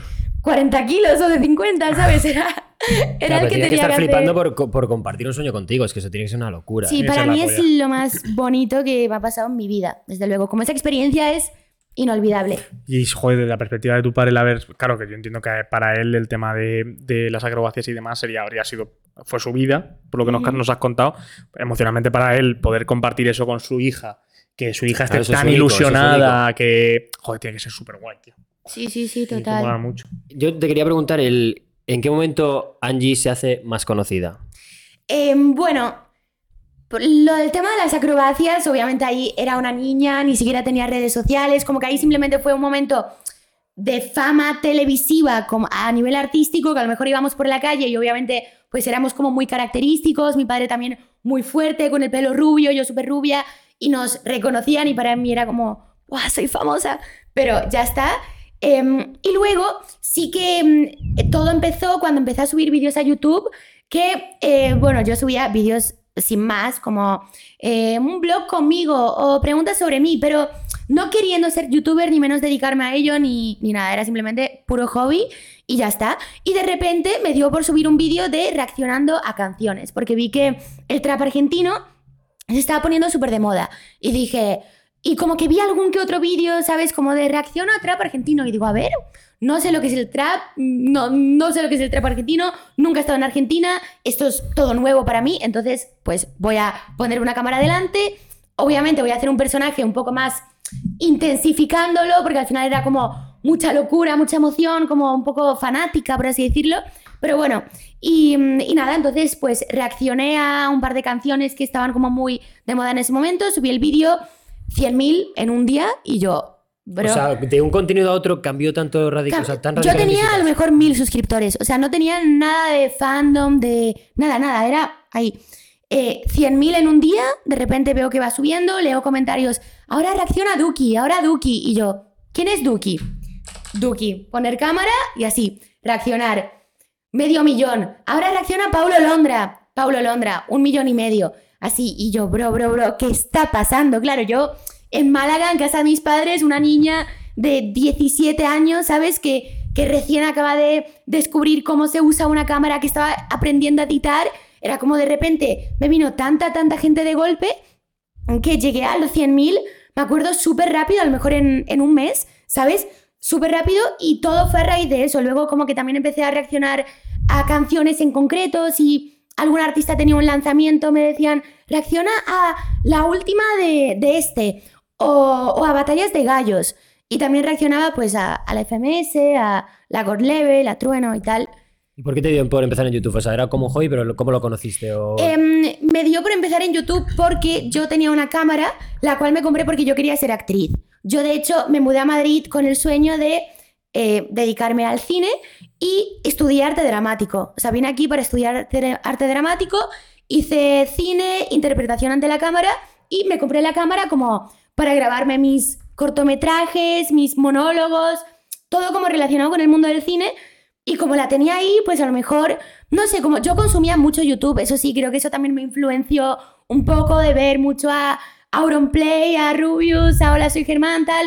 40 kilos o de 50, ¿sabes? Era, era Claro, el que tienes tenía que estar hacer- flipando por, co- por compartir un sueño contigo. Es que eso tiene que ser una locura. Sí, para mí es polla. lo más bonito que me ha pasado en mi vida, desde luego. Como esa experiencia es inolvidable. Y, joder, desde la perspectiva de tu padre, el haber. Claro que yo entiendo que para él el tema de, de las acrobacias y demás sería, habría sido. Fue su vida, por lo que nos, has contado. Emocionalmente para él, poder compartir eso con su hija, que su hija esté Claro, eso es tan único, eso es ilusionada, que. Joder, tiene que ser súper guay, tío. Sí, sí, sí, total. mucho. Yo te quería preguntar el, ¿en qué momento Angie se hace más conocida? Em, bueno, lo del tema de las acrobacias, obviamente ahí era una niña, ni siquiera tenía redes sociales, como que ahí simplemente fue un momento de fama televisiva como a nivel artístico, que a lo mejor íbamos por la calle y obviamente pues éramos como muy característicos, mi padre también muy fuerte, con el pelo rubio, yo súper rubia, y nos reconocían y para mí era como, ¡guau, soy famosa! Pero ya está. Em, y luego sí que em, todo empezó cuando empecé a subir vídeos a YouTube, que, eh, bueno, yo subía vídeos sin más, como eh, un blog conmigo o preguntas sobre mí, pero no queriendo ser youtuber ni menos dedicarme a ello ni, ni nada, era simplemente puro hobby y ya está. Y de repente me dio por subir un vídeo de reaccionando a canciones, porque vi que el trap argentino se estaba poniendo súper de moda. Y dije, y como que vi algún que otro vídeo, ¿sabes? Como de reacción a trap argentino. Y digo, a ver, no sé lo que es el trap, no, no sé lo que es el trap argentino, nunca he estado en Argentina, esto es todo nuevo para mí, entonces pues voy a poner una cámara delante, obviamente voy a hacer un personaje un poco más intensificándolo, porque al final era como mucha locura, mucha emoción, como un poco fanática, por así decirlo. Pero bueno, y, y nada, entonces pues reaccioné a un par de canciones que estaban como muy de moda en ese momento, subí el vídeo 100.000 en un día y yo, bro, O sea, de un contenido a otro cambió tanto radical. O sea, tan yo tenía a lo mejor mil suscriptores, o sea, no tenía nada de fandom, de nada, nada, era ahí. Eh, 100.000 en un día, de repente veo que va subiendo, leo comentarios, ahora reacciona Duki, ahora Duki, y yo, ¿quién es Duki? Duki, poner cámara y así, reaccionar. Medio millón, ahora reacciona Paulo Londra, Paulo Londra, un millón y medio, así, y yo, bro, bro, bro, ¿qué está pasando? Claro, yo en Málaga, en casa de mis padres, una niña de 17 años, ¿sabes? Que, que recién acaba de descubrir cómo se usa una cámara, que estaba aprendiendo a editar. Era como de repente me vino tanta, tanta gente de golpe que llegué a los 100.000, me acuerdo súper rápido, a lo mejor en, en un mes, ¿sabes? Súper rápido y todo fue a raíz de eso. Luego como que también empecé a reaccionar a canciones en concreto, si algún artista tenía un lanzamiento, me decían, reacciona a la última de, de este o, o a batallas de gallos. Y también reaccionaba pues a, a la FMS, a la God Level, a Trueno y tal. ¿Y por qué te dio por empezar en YouTube? O sea, era como hobby, pero ¿cómo lo conociste? O... Em, me dio por empezar en YouTube porque yo tenía una cámara, la cual me compré porque yo quería ser actriz. Yo, de hecho, me mudé a Madrid con el sueño de eh, dedicarme al cine y estudié arte dramático. O sea, vine aquí para estudiar arte, dramático, hice cine, interpretación ante la cámara y me compré la cámara como para grabarme mis cortometrajes, mis monólogos, todo como relacionado con el mundo del cine. Y como la tenía ahí, pues a lo mejor, no sé, como yo consumía mucho YouTube, eso sí, creo que eso también me influenció un poco de ver mucho a Auronplay, a Rubius, a Hola Soy Germán, tal.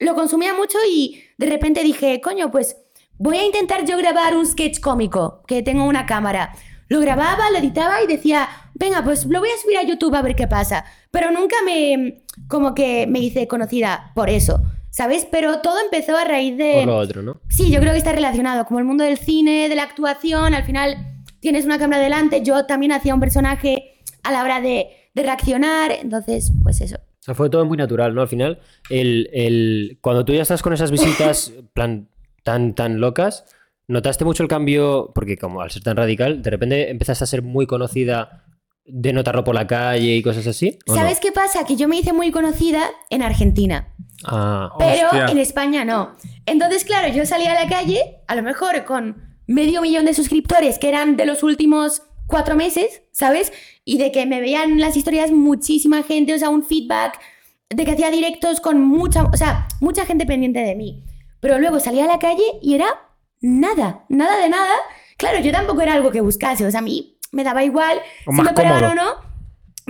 Lo consumía mucho y de repente dije, coño, pues voy a intentar yo grabar un sketch cómico, que tengo una cámara. Lo grababa, lo editaba y decía, venga, pues lo voy a subir a YouTube a ver qué pasa. Pero nunca me, como que me hice conocida por eso, ¿sabes? Pero todo empezó a raíz de... Por lo otro, ¿no? Sí, yo creo que está relacionado, como el mundo del cine, de la actuación, al final tienes una cámara delante, yo también hacía un personaje a la hora de, de reaccionar, entonces, pues eso. O sea, fue todo muy natural, ¿no? Al final, el, el- cuando tú ya estás con esas visitas plan, tan, tan locas, ¿notaste mucho el cambio? Porque como al ser tan radical, de repente empezaste a ser muy conocida de notarlo por la calle y cosas así. ¿Sabes qué pasa? Que yo me hice muy conocida en Argentina, Ah, pero Hostia. en España no. Entonces, claro, yo salía a la calle, a lo mejor con medio millón de suscriptores, que eran de los últimos cuatro meses, ¿sabes? Y de que me veían las historias muchísima gente, o sea, un feedback, de que hacía directos con mucha, o sea, mucha gente pendiente de mí. Pero luego salía a la calle y era nada, nada de nada. Claro, yo tampoco era algo que buscase, o sea, a mí me daba igual O si me operaban o no,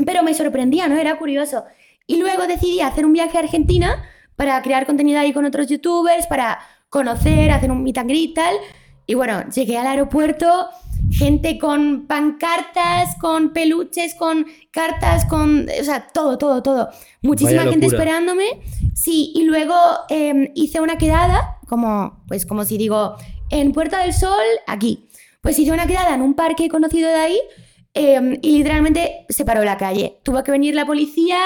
pero me sorprendía, ¿no? Era curioso. Y luego decidí hacer un viaje a Argentina para crear contenido ahí con otros youtubers, para conocer, hacer un meet and greet tal. Y bueno, llegué al aeropuerto, gente con pancartas, con peluches, con cartas, con... O sea, todo, todo, todo. Muchísima gente esperándome. Sí, y luego eh, hice una quedada, como, pues como si digo, en Puerta del Sol, aquí. Pues hice una quedada en un parque conocido de ahí eh, y literalmente se paró la calle. Tuvo que venir la policía,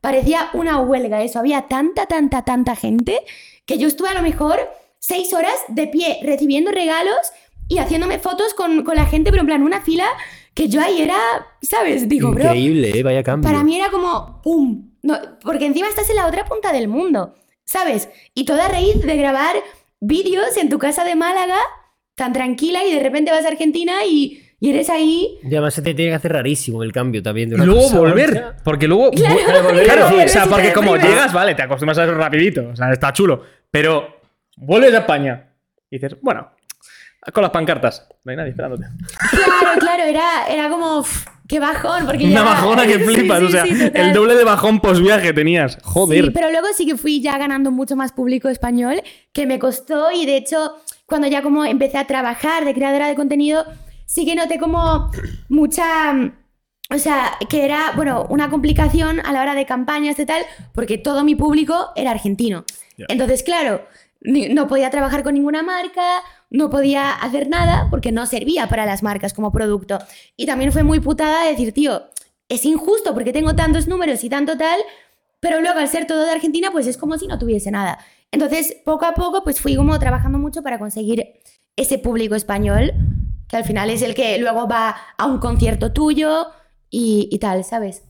parecía una huelga eso. Había tanta, tanta, tanta gente que yo estuve a lo mejor seis horas de pie recibiendo regalos y haciéndome fotos con, con la gente, pero en plan una fila que yo ahí era, ¿sabes? Digo, bro, increíble, ¿eh? Vaya cambio. para mí era como ¡pum! No, porque encima estás en la otra punta del mundo, ¿sabes? Y toda raíz de grabar vídeos en tu casa de Málaga, tan tranquila, y de repente vas a Argentina y, y eres ahí. Y además se te tiene que hacer rarísimo el cambio también. De Y una luego cosa a volver. Porque luego. Claro, Claro, volver, claro, sí, o sea, porque como llegas, vale, te acostumbras a eso rapidito. O sea, está chulo. Pero vuelves a España y dices, bueno, con las pancartas. No hay nadie esperándote. Claro, claro, era, era como. uf, ¡Qué bajón! Porque Una ya- bajona que flipas. sí, o sea, sí, el doble de bajón post-viaje tenías. Joder. Sí, pero luego sí que fui ya ganando mucho más público español, que me costó y de hecho cuando ya como empecé a trabajar de creadora de contenido, sí que noté como mucha, o sea, que era, bueno, una complicación a la hora de campañas y tal, porque todo mi público era argentino. Entonces, claro, no podía trabajar con ninguna marca, no podía hacer nada porque no servía para las marcas como producto. Y también fue muy putada decir, tío, es injusto porque tengo tantos números y tanto tal, pero luego al ser todo de Argentina, pues es como si no tuviese nada. Entonces, poco a poco, pues fui como trabajando mucho para conseguir ese público español, que al final es el que luego va a un concierto tuyo y, y tal, ¿sabes?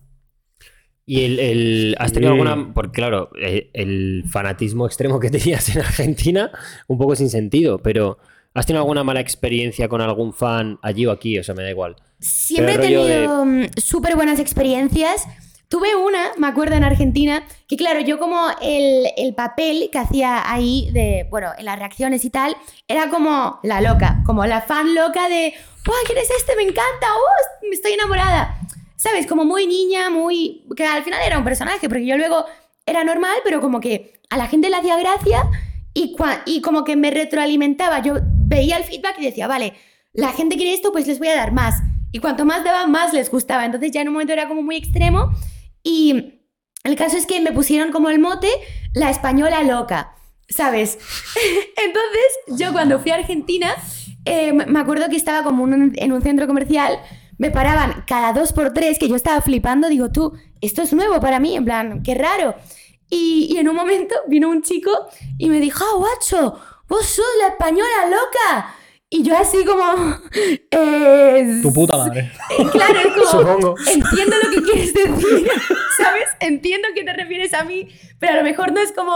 ¿Y el, el- has tenido Sí. alguna.? Porque, claro, eh, el fanatismo extremo que tenías en Argentina, un poco sin sentido, pero ¿has tenido alguna mala experiencia con algún fan allí o aquí? O sea, me da igual. Siempre he tenido mm, súper buenas experiencias. Tuve una, me acuerdo, en Argentina, que claro, yo como el, el papel que hacía ahí, de, bueno, en las reacciones y tal, era como la loca, como la fan loca de, ¡Wow, quién es este! ¡Me encanta! ¡Oh, me estoy enamorada! ¿Sabes? Como muy niña, muy... que al final era un personaje, porque yo luego era normal, pero como que a la gente le hacía gracia y, y como que me retroalimentaba. Yo veía el feedback y decía, vale, la gente quiere esto, pues les voy a dar más. Y cuanto más daba, más les gustaba. Entonces ya en un momento era como muy extremo. Y el caso es que me pusieron como el mote la española loca, ¿sabes? Entonces yo cuando fui a Argentina, eh, me acuerdo que estaba como en un centro comercial, me paraban cada dos por tres, que yo estaba flipando, digo, tú, esto es nuevo para mí, en plan, qué raro. Y, y en un momento vino un chico y me dijo, ah, guacho, vos sos la española loca. Y yo así como... eh, Tu puta madre. eh, Claro, es como. Supongo. Entiendo lo que quieres decir, ¿sabes? Entiendo que te refieres a mí, pero a lo mejor no es como.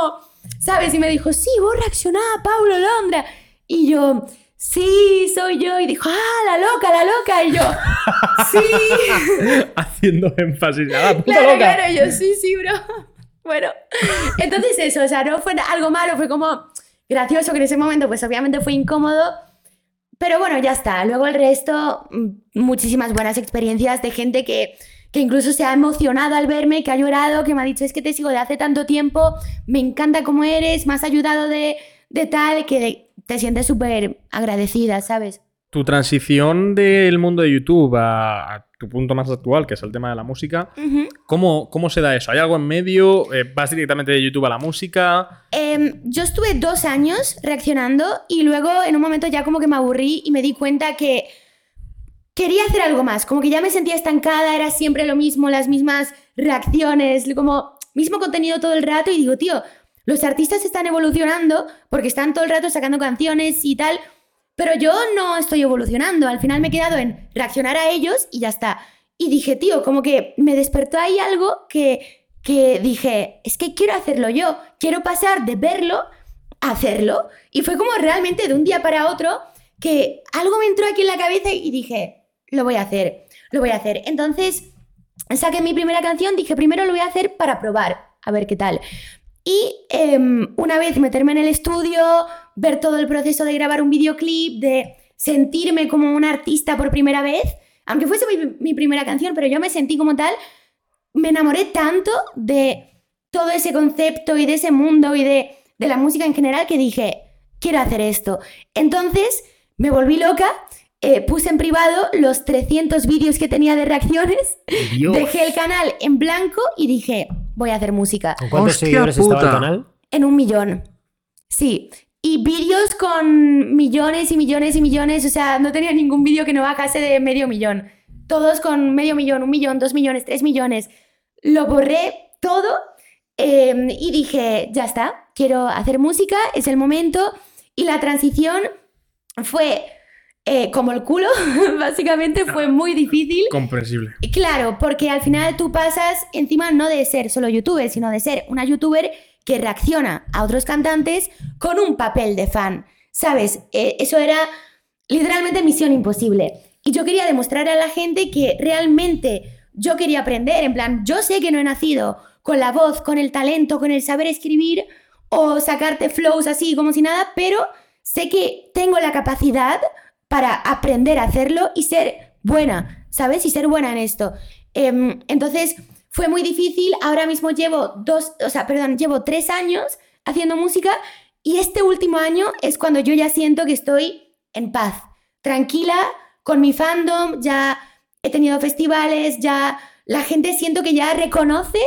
¿Sabes? Y me dijo, sí, vos reaccionás, Pablo Londra. Y yo, sí, soy yo. Y dijo, ah, la loca, la loca. Y yo, sí. Haciendo énfasis. ¡Ah, puta Claro, loca! claro. Yo, sí, sí, bro. Bueno, entonces eso, o sea, no fue algo malo, fue como gracioso que en ese momento, pues obviamente fue incómodo. Pero bueno, ya está. Luego el resto, mm, muchísimas buenas experiencias de gente que, que incluso se ha emocionado al verme, que ha llorado, que me ha dicho, es que te sigo de hace tanto tiempo, me encanta cómo eres, me has ayudado de, de tal, que te sientes súper agradecida, ¿sabes? Tu transición del mundo de YouTube a, a tu punto más actual, que es el tema de la música. ¿cómo, cómo se da eso? ¿Hay algo en medio? Eh, ¿Vas directamente de YouTube a la música? Em, yo estuve dos años reaccionando y luego en un momento ya como que me aburrí y me di cuenta que quería hacer algo más, como que ya me sentía estancada, era siempre lo mismo, las mismas reacciones, como mismo contenido todo el rato y digo, tío, los artistas están evolucionando porque están todo el rato sacando canciones y tal, pero yo no estoy evolucionando, al final me he quedado en reaccionar a ellos y ya está. Y dije, tío, como que me despertó ahí algo que, que dije, es que quiero hacerlo yo, quiero pasar de verlo a hacerlo. Y fue como realmente de un día para otro que algo me entró aquí en la cabeza y dije, lo voy a hacer, lo voy a hacer. Entonces saqué mi primera canción, dije, primero lo voy a hacer para probar, a ver qué tal. Y em, una vez meterme en el estudio, ver todo el proceso de grabar un videoclip, de sentirme como una artista por primera vez, aunque fuese mi, mi primera canción, pero yo me sentí como tal, me enamoré tanto de todo ese concepto y de ese mundo y de, de la música en general que dije, quiero hacer esto. Entonces me volví loca, eh, puse en privado los 300 vídeos que tenía de reacciones, Dios. dejé el canal en blanco y dije, voy a hacer música. ¿Con cuántos Hostia seguidores estaba el puta. canal? En un millón. Sí. Y vídeos con millones y millones y millones. O sea, no tenía ningún vídeo que no bajase de medio millón. Todos con medio millón, un millón, dos millones, tres millones. Lo borré todo eh, y dije, ya está, quiero hacer música, es el momento. Y la transición fue eh, como el culo, básicamente fue muy difícil. Comprensible. Claro, porque al final tú pasas encima no de ser solo youtuber, sino de ser una youtuber que reacciona a otros cantantes con un papel de fan. ¿Sabes? Eh, eso era literalmente misión imposible. Y yo quería demostrar a la gente que realmente yo quería aprender. En plan, yo sé que no he nacido con la voz, con el talento, con el saber escribir o sacarte flows así como si nada, pero sé que tengo la capacidad para aprender a hacerlo y ser buena, ¿sabes? Y ser buena en esto. Em, entonces fue muy difícil. Ahora mismo llevo dos, o sea, perdón, llevo tres años haciendo música y este último año es cuando yo ya siento que estoy en paz, tranquila con mi fandom, ya he tenido festivales, ya la gente siento que ya reconoce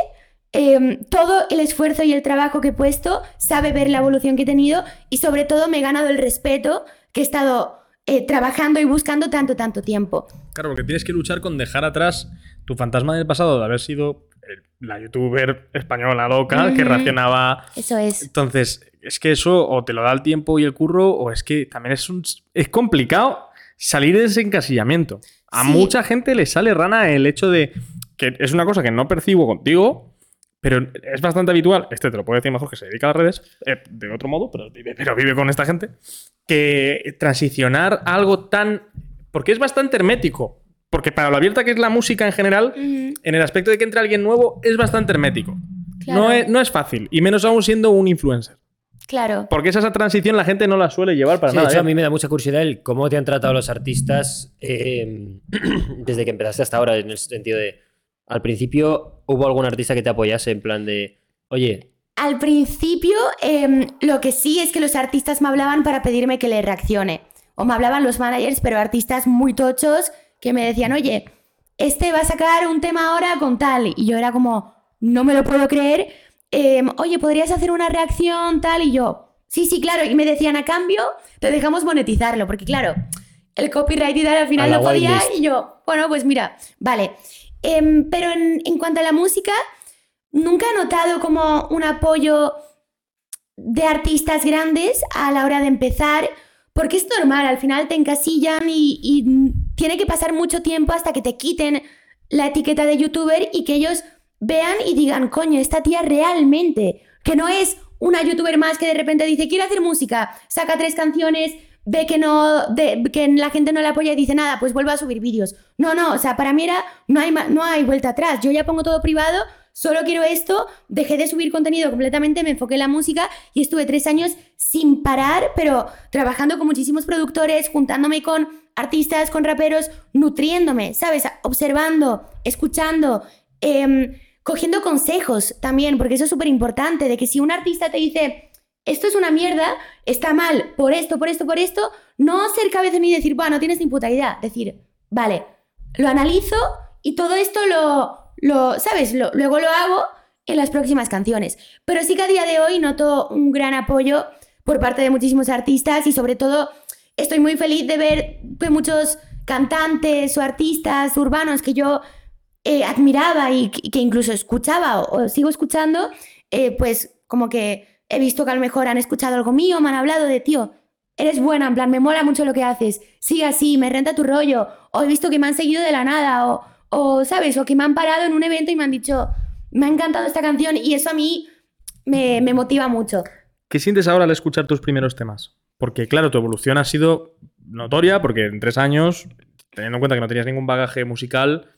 em, todo el esfuerzo y el trabajo que he puesto, sabe ver la evolución que he tenido y sobre todo me he ganado el respeto que he estado eh, trabajando y buscando tanto, tanto tiempo. Claro, porque tienes que luchar con dejar atrás tu fantasma del pasado de haber sido eh, la youtuber española loca que reaccionaba. Eso es. Entonces, es que eso o te lo da el tiempo y el curro, o es que también es, un, es complicado salir de ese encasillamiento. A Sí. mucha gente le sale rana el hecho de que es una cosa que no percibo contigo, pero es bastante habitual. Este te lo puede decir mejor que se dedica a las redes, eh, de otro modo, pero vive, pero vive con esta gente. Que transicionar a algo tan. Porque es bastante hermético. Porque para lo abierta que es la música en general, Ujú, en el aspecto de que entre alguien nuevo, es bastante hermético. Claro. No, es, no es fácil, y menos aún siendo un influencer. Claro. Porque esa, esa transición la gente no la suele llevar para Sí, de nada. hecho, ¿eh? a mí me da mucha curiosidad el cómo te han tratado los artistas eh, desde que empezaste hasta ahora, en el sentido de, al principio hubo algún artista que te apoyase en plan de, oye, Al principio, em, lo que sí es que los artistas me hablaban para pedirme que les reaccione. O me hablaban los managers, pero artistas muy tochos que me decían, oye, este va a sacar un tema ahora con tal. Y yo era como, no me lo puedo creer. Em, oye, ¿podrías hacer una reacción tal? Y yo, sí, sí, claro. Y me decían, a cambio, te dejamos monetizarlo. Porque claro, el copyright y tal al final no podía. Y yo, bueno, pues mira, vale. Em, pero en, en cuanto a la música, nunca he notado como un apoyo de artistas grandes a la hora de empezar, porque es normal, al final te encasillan y, y tiene que pasar mucho tiempo hasta que te quiten la etiqueta de youtuber y que ellos vean y digan, coño, esta tía realmente, que no es una youtuber más que de repente dice, quiero hacer música, saca tres canciones, ve que no, de- que la gente no la apoya y dice nada, pues vuelve a subir vídeos. No, no, o sea, para mí era, no hay, no hay vuelta atrás, yo ya pongo todo privado, solo quiero esto, dejé de subir contenido completamente, me enfoqué en la música y estuve tres años sin parar, pero trabajando con muchísimos productores, juntándome con artistas, con raperos, nutriéndome, ¿sabes? Observando, escuchando, em, cogiendo consejos también, porque eso es súper importante, de que si un artista te dice, esto es una mierda, está mal, por esto, por esto, por esto, no ser cabezón y decir, bueno, no tienes ni puta idea, decir, vale, lo analizo y todo esto lo, lo ¿sabes? Lo- luego lo hago en las próximas canciones. Pero sí que a día de hoy noto un gran apoyo por parte de muchísimos artistas y sobre todo estoy muy feliz de ver que muchos cantantes o artistas urbanos que yo eh, admiraba y que incluso escuchaba o, o sigo escuchando, eh, pues como que he visto que a lo mejor han escuchado algo mío, me han hablado de, tío, eres buena, en plan, me mola mucho lo que haces, sigue así, me renta tu rollo, o he visto que me han seguido de la nada, o, o, ¿sabes? O que me han parado en un evento y me han dicho, me ha encantado esta canción y eso a mí me, me motiva mucho. ¿Qué sientes ahora al escuchar tus primeros temas? Porque, claro, tu evolución ha sido notoria, porque en tres años, teniendo en cuenta que no tenías ningún bagaje musical,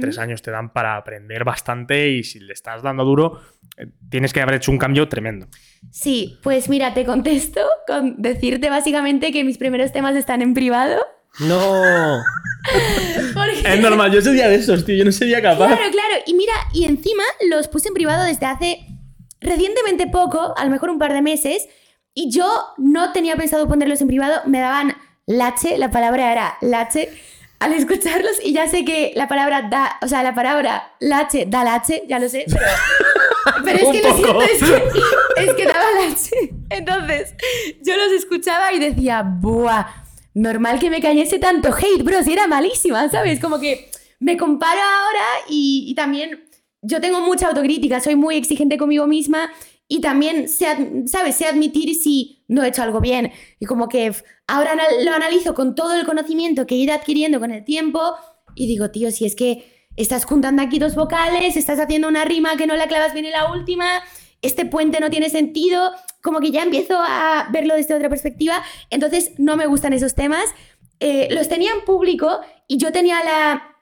Tres años te dan para aprender bastante y si le estás dando duro, eh, tienes que haber hecho un cambio tremendo. Sí, pues mira, te contesto con decirte básicamente que mis primeros temas están en privado. no, Porque- Es normal, yo sería de esos, tío, yo no sería capaz. Claro, claro. Y mira, y encima los puse en privado desde hace recientemente poco, a lo mejor un par de meses, y yo no tenía pensado ponerlos en privado, me daban lache, la palabra era lache, al escucharlos, y ya sé que la palabra da, o sea, la palabra lache da lache, ya lo sé, pero, pero es que lo siento, es que, es que daba lache. Entonces, yo los escuchaba y decía, ¡buah! Normal que me cayese tanto hate, bro, si era malísima, ¿sabes? Como que me comparo ahora y, y también yo tengo mucha autocrítica, soy muy exigente conmigo misma y también sé, ¿sabes? Sé admitir si no he hecho algo bien. Y como que ahora lo analizo con todo el conocimiento que he ido adquiriendo con el tiempo y digo, tío, si es que estás juntando aquí dos vocales, estás haciendo una rima que no la clavas bien en la última, este puente no tiene sentido, como que ya empiezo a verlo desde otra perspectiva, entonces no me gustan esos temas. Eh, los tenía en público y yo tenía la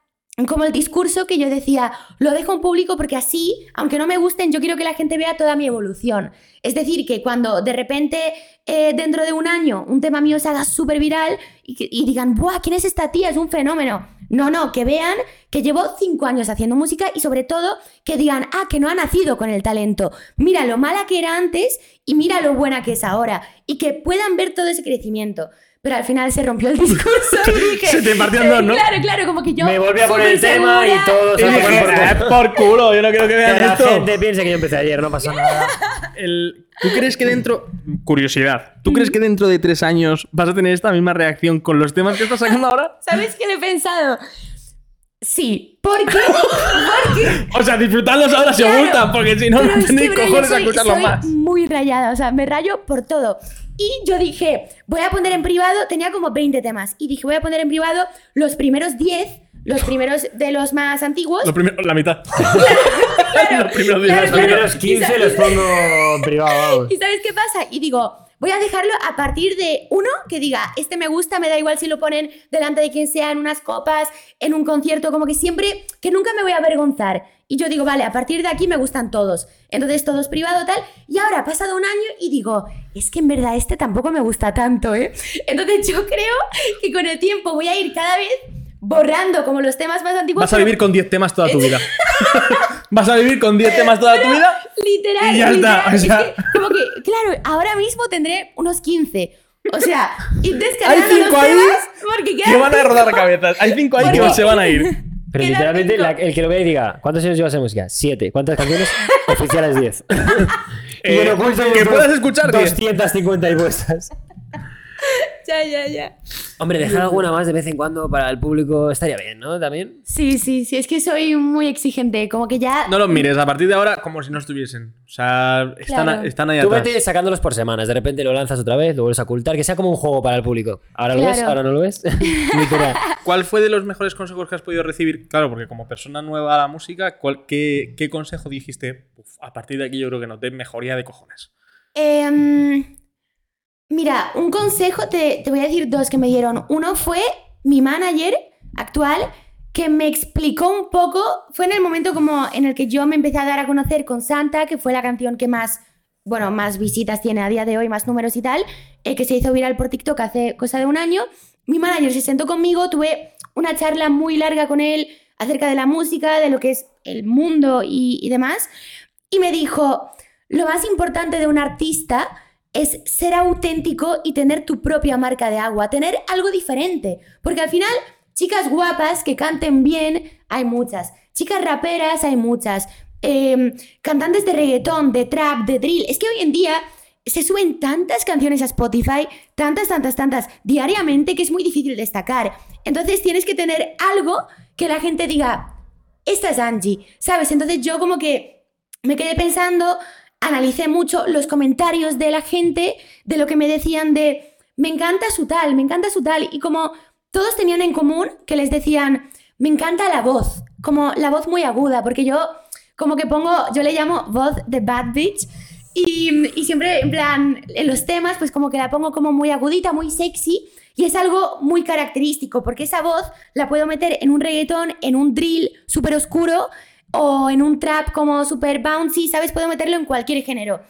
como el discurso que yo decía, lo dejo en público porque así, aunque no me gusten, yo quiero que la gente vea toda mi evolución. Es decir, que cuando de repente eh, dentro de un año un tema mío se haga súper viral y, y digan, ¡buah! ¿Quién es esta tía? Es un fenómeno. No, no, que vean que llevo cinco años haciendo música y sobre todo que digan, ah, que no ha nacido con el talento. Mira lo mala que era antes y mira lo buena que es ahora. Y que puedan ver todo ese crecimiento. Pero al final se rompió el discurso y dije... Se te partió en dos, ¿no? Claro, claro, como que yo... Me volví a poner el tema y segura, todo Y se dije, por "Ah, por culo, yo no quiero que Que vean la esto. gente piense que yo empecé ayer, no pasa nada. El- ¿Tú crees que dentro. Curiosidad. ¿Tú crees que dentro de tres años vas a tener esta misma reacción con los temas que estás sacando ahora? ¿Sabes qué le he pensado? Sí, ¿por qué? Porque... O sea, disfrutarlos ahora si os Claro, gustan, porque si no, no es que, tenéis cojones a escucharlos soy más. muy rayada, o sea, me rayo por todo. Y yo dije, voy a poner en privado, tenía como 20 temas, y dije, voy a poner en privado los primeros 10, los primeros de los más antiguos. Lo primero- la mitad. los primeros. Claro, Los claro. primeros 15 los pongo en privado, vamos. ¿Y sabes qué pasa? Y digo, voy a dejarlo a partir de uno que diga, este me gusta, me da igual si lo ponen delante de quien sea, en unas copas, en un concierto, como que siempre, que nunca me voy a avergonzar. Y yo digo, vale, a partir de aquí me gustan todos. Entonces todos privado, tal. Y ahora ha pasado un año y digo, es que en verdad este tampoco me gusta tanto, ¿eh? Entonces yo creo que con el tiempo voy a ir cada vez borrando como los temas más antiguos. Vas a pero vivir con 10 temas toda tu vida. Vas a vivir con 10 temas toda tu vida. Literal, Y ya literal. está, o Es sea- que, como que, claro, ahora mismo tendré unos 15. O sea, Hay descargando los cinco ahí temas porque que van a rodar cabezas. Hay 5 ahí que Porque- se van a ir. Pero literalmente la- el que lo vea y diga, ¿cuántos años llevas en música? Siete. ¿Cuántas canciones? Oficiales 10. y Eh, hay que puedas escuchar 10. 250 y vuestras. Ya, ya, ya. Hombre, dejar alguna más de vez en cuando para el público estaría bien, ¿no? También. Sí, sí, sí, es que soy muy exigente, como que ya... No los mires, a partir de ahora como si no estuviesen. O sea, están, Claro. a- están ahí Tú atrás. vete sacándolos por semanas. De repente lo lanzas otra vez, lo vuelves a ocultar. Que sea como un juego para el público. ¿Ahora lo ves? ¿Ahora no lo ves? ¿Cuál fue de los mejores consejos que has podido recibir? Claro, porque como persona nueva a la música, ¿cuál- qué, qué consejo dijiste? "Uf, a partir de aquí yo creo que noté mejoría de cojones. Em, mira, un consejo, te, te voy a decir dos que me dieron. Uno fue mi manager actual, que me explicó un poco, fue en el momento como en el que yo me empecé a dar a conocer con Santa, que fue la canción que más, bueno, más visitas tiene a día de hoy, más números y tal, eh, que se hizo viral por TikTok hace cosa de un año. Mi manager se sentó conmigo, tuve una charla muy larga con él acerca de la música, de lo que es el mundo y, y demás, y me dijo, lo más importante de un artista es ser auténtico y tener tu propia marca de agua, tener algo diferente. Porque al final, chicas guapas que canten bien, hay muchas. Chicas raperas, hay muchas. Eh, cantantes de reggaetón, de trap, de drill. Es que hoy en día se suben tantas canciones a Spotify, tantas, tantas, tantas, diariamente, que es muy difícil destacar. Entonces tienes que tener algo que la gente diga, esta es Angie, ¿sabes? Entonces yo como que me quedé pensando, analicé mucho los comentarios de la gente, de lo que me decían de, me encanta su tal, me encanta su tal, y como todos tenían en común que les decían, me encanta la voz, como la voz muy aguda, porque yo como que pongo, yo le llamo voz de bad bitch, y, y siempre en plan, en los temas, pues como que la pongo como muy agudita, muy sexy, y es algo muy característico, porque esa voz la puedo meter en un reggaetón, en un drill súper oscuro, o en un trap como super bouncy, ¿sabes? Puedo meterlo en cualquier género.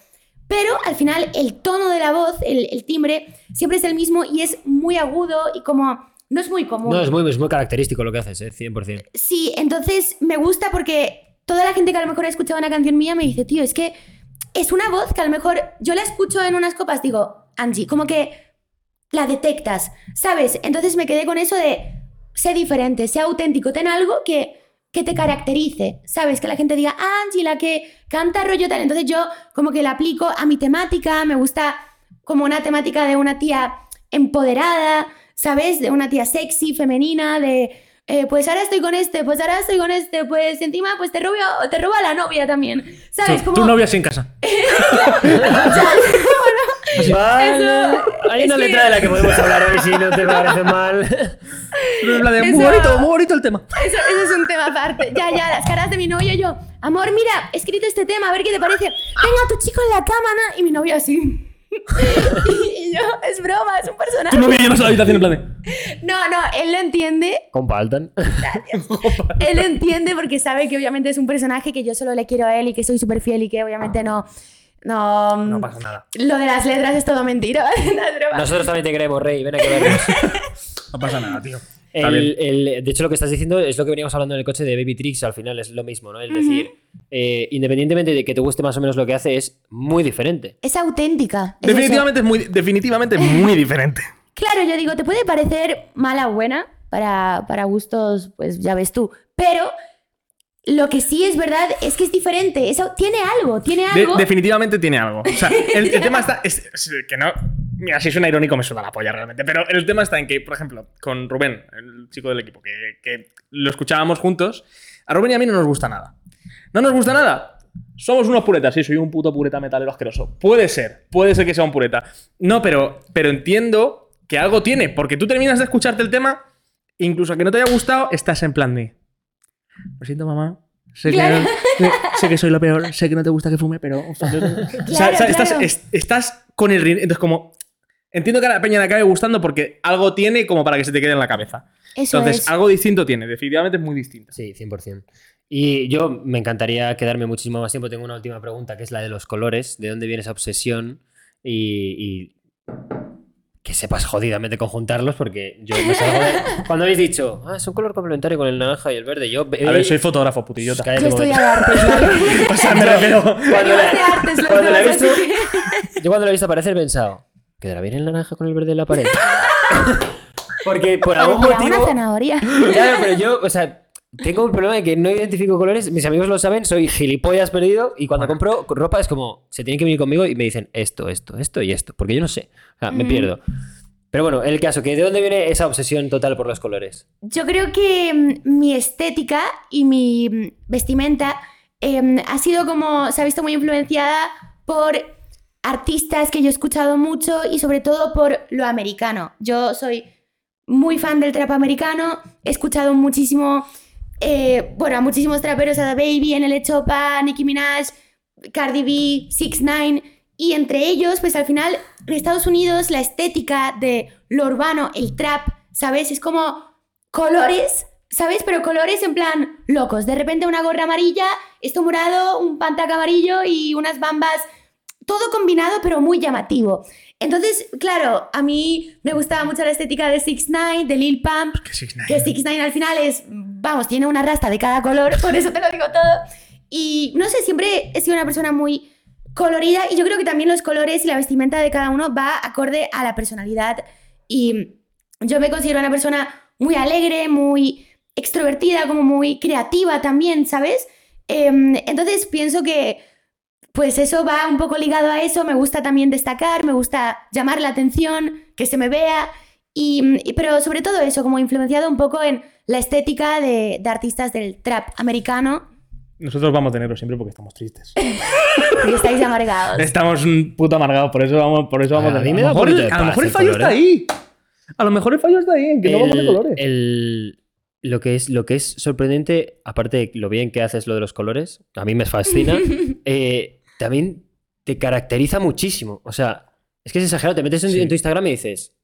Pero al final el tono de la voz, el, el timbre, siempre es el mismo y es muy agudo y como no es muy común. No, es muy, es muy característico lo que haces, ¿eh? 100%. Sí, entonces me gusta porque toda la gente que a lo mejor ha escuchado una canción mía me dice, tío, es que es una voz que a lo mejor yo la escucho en unas copas, digo, Angie, como que la detectas, ¿sabes? Entonces me quedé con eso de, sé diferente, sé auténtico, ten algo que, que te caracterice, ¿sabes? Que la gente diga, ah, Angie, la que canta rollo tal. Entonces yo como que la aplico a mi temática, me gusta como una temática de una tía empoderada, ¿sabes? De una tía sexy, femenina, de... eh, pues ahora estoy con este, pues ahora estoy con este, pues encima pues te robo, te robo a la novia también, ¿sabes? Tu, Como... tu novia sin casa. Vale. Eso- Hay es una que- letra de la que podemos hablar hoy si no te parece mal. En plan de, muy bonito, muy bonito el tema. Eso, eso es un tema aparte. Ya, ya, las caras de mi novio y yo. Amor, mira, he escrito este tema, a ver qué te parece. Venga, tu chico en la cama, ¿no? Y mi novio así. y yo, es broma, es un Tu personaje. novia llena la habitación en plan de. No, no, él lo entiende. Compartan. Él lo entiende porque sabe que obviamente es un personaje que yo solo le quiero a él y que soy súper fiel y que obviamente no. No, No pasa nada. Lo de las letras es todo mentira. Nosotros también te queremos, Rey. Ven a que vernos. No pasa nada, tío. El- el- de hecho, lo que estás diciendo es lo que veníamos hablando en el coche de Baby Tricks, al final es lo mismo, ¿no? Es decir, eh, independientemente de que te guste más o menos lo que hace, es muy diferente. Es auténtica. es eso. Definitivamente es muy, definitivamente muy diferente. claro, yo digo, te puede parecer mala o buena, para, para gustos, pues ya ves tú, pero lo que sí es verdad es que es diferente, eso tiene algo, tiene De- algo. definitivamente tiene algo. O sea, el, el tema está. Es, es que no. Mira, si suena irónico, me suena la polla realmente. Pero el tema está en que, por ejemplo, con Rubén, el chico del equipo, que, que lo escuchábamos juntos, a Rubén y a mí no nos gusta nada. ¿No nos gusta nada? Somos unos puretas, sí, soy un puto pureta metalero asqueroso. Puede ser, puede ser que sea un pureta. No, pero, pero entiendo que algo tiene, porque tú terminas de escucharte el tema, incluso aunque no te haya gustado, estás en plan de. Lo siento, mamá. Sé que, Claro. sé- sé que soy lo peor, sé que no te gusta que fume, pero. o sea, estás, claro. es- estás con el. Entonces, como. Entiendo que a la peña le acabe gustando porque algo tiene como para que se te quede en la cabeza. Eso Entonces, es. algo distinto tiene, definitivamente es muy distinto. Sí, 100%. Y yo me encantaría quedarme muchísimo más tiempo. Tengo una última pregunta que es la de los colores. ¿De dónde viene esa obsesión? Y, y que sepas jodidamente conjuntarlos porque yo me salgo de- Cuando habéis dicho, ah, es un color complementario con el naranja y el verde, yo... A ver, soy fotógrafo, putillota. Yo estoy momento. de artes, ¿vale? O sea, me refiero. Cuando la- artes, cuando la he visto- Yo cuando lo he visto aparecer he pensado, ¿quedará bien el naranja con el verde en la pared? Porque por algún motivo... una zanahoria. Claro, pero yo, o sea, tengo un problema de que no identifico colores. Mis amigos lo saben, soy gilipollas perdido. Y cuando compro ropa es como, se tienen que venir conmigo y me dicen esto, esto, esto y esto. Porque yo no sé. O sea, me Mm. pierdo. Pero bueno, el caso, que ¿de dónde viene esa obsesión total por los colores? Yo creo que mm, mi estética y mi mm, vestimenta em, ha sido como, se ha visto muy influenciada por artistas que yo he escuchado mucho y sobre todo por lo americano. Yo soy muy fan del trap americano, he escuchado muchísimo, eh, bueno, a muchísimos traperos, a The Baby, en el Chopa, Nicki Minaj, Cardi B, 6 9 y entre ellos, pues al final, en Estados Unidos, la estética de lo urbano, el trap, ¿sabes? Es como colores, ¿sabes? Pero colores en plan locos. De repente una gorra amarilla, esto morado, un pantac amarillo y unas bambas. Todo combinado, pero muy llamativo. Entonces, claro, a mí me gustaba mucho la estética de 6 9 de Lil Pump, Que 6ix9ine. que 6 9 al final es, vamos, tiene una rasta de cada color, por eso te lo digo todo. Y no sé, siempre he sido una persona muy colorida y yo creo que también los colores y la vestimenta de cada uno va acorde a la personalidad. Y yo me considero una persona muy alegre, muy extrovertida, como muy creativa también, ¿sabes? Em, entonces pienso que pues eso va un poco ligado a eso, me gusta también destacar, me gusta llamar la atención, que se me vea, y, y- pero sobre todo eso, como influenciado un poco en la estética de, de artistas del trap americano, Nosotros vamos de negro siempre porque estamos tristes. porque estáis amargados. Estamos un puto amargados, por eso vamos, por eso vamos A mí me a lo da mejor, el, a lo mejor el el fallo color, está ahí. A lo mejor el fallo está ahí, en que no vamos de El- colores. el- lo, que es, lo que es sorprendente, aparte de lo bien que haces lo de los colores, a mí me fascina, eh, también te caracteriza muchísimo. O sea, es que es exagerado. Te metes en, Sí. en tu Instagram y dices,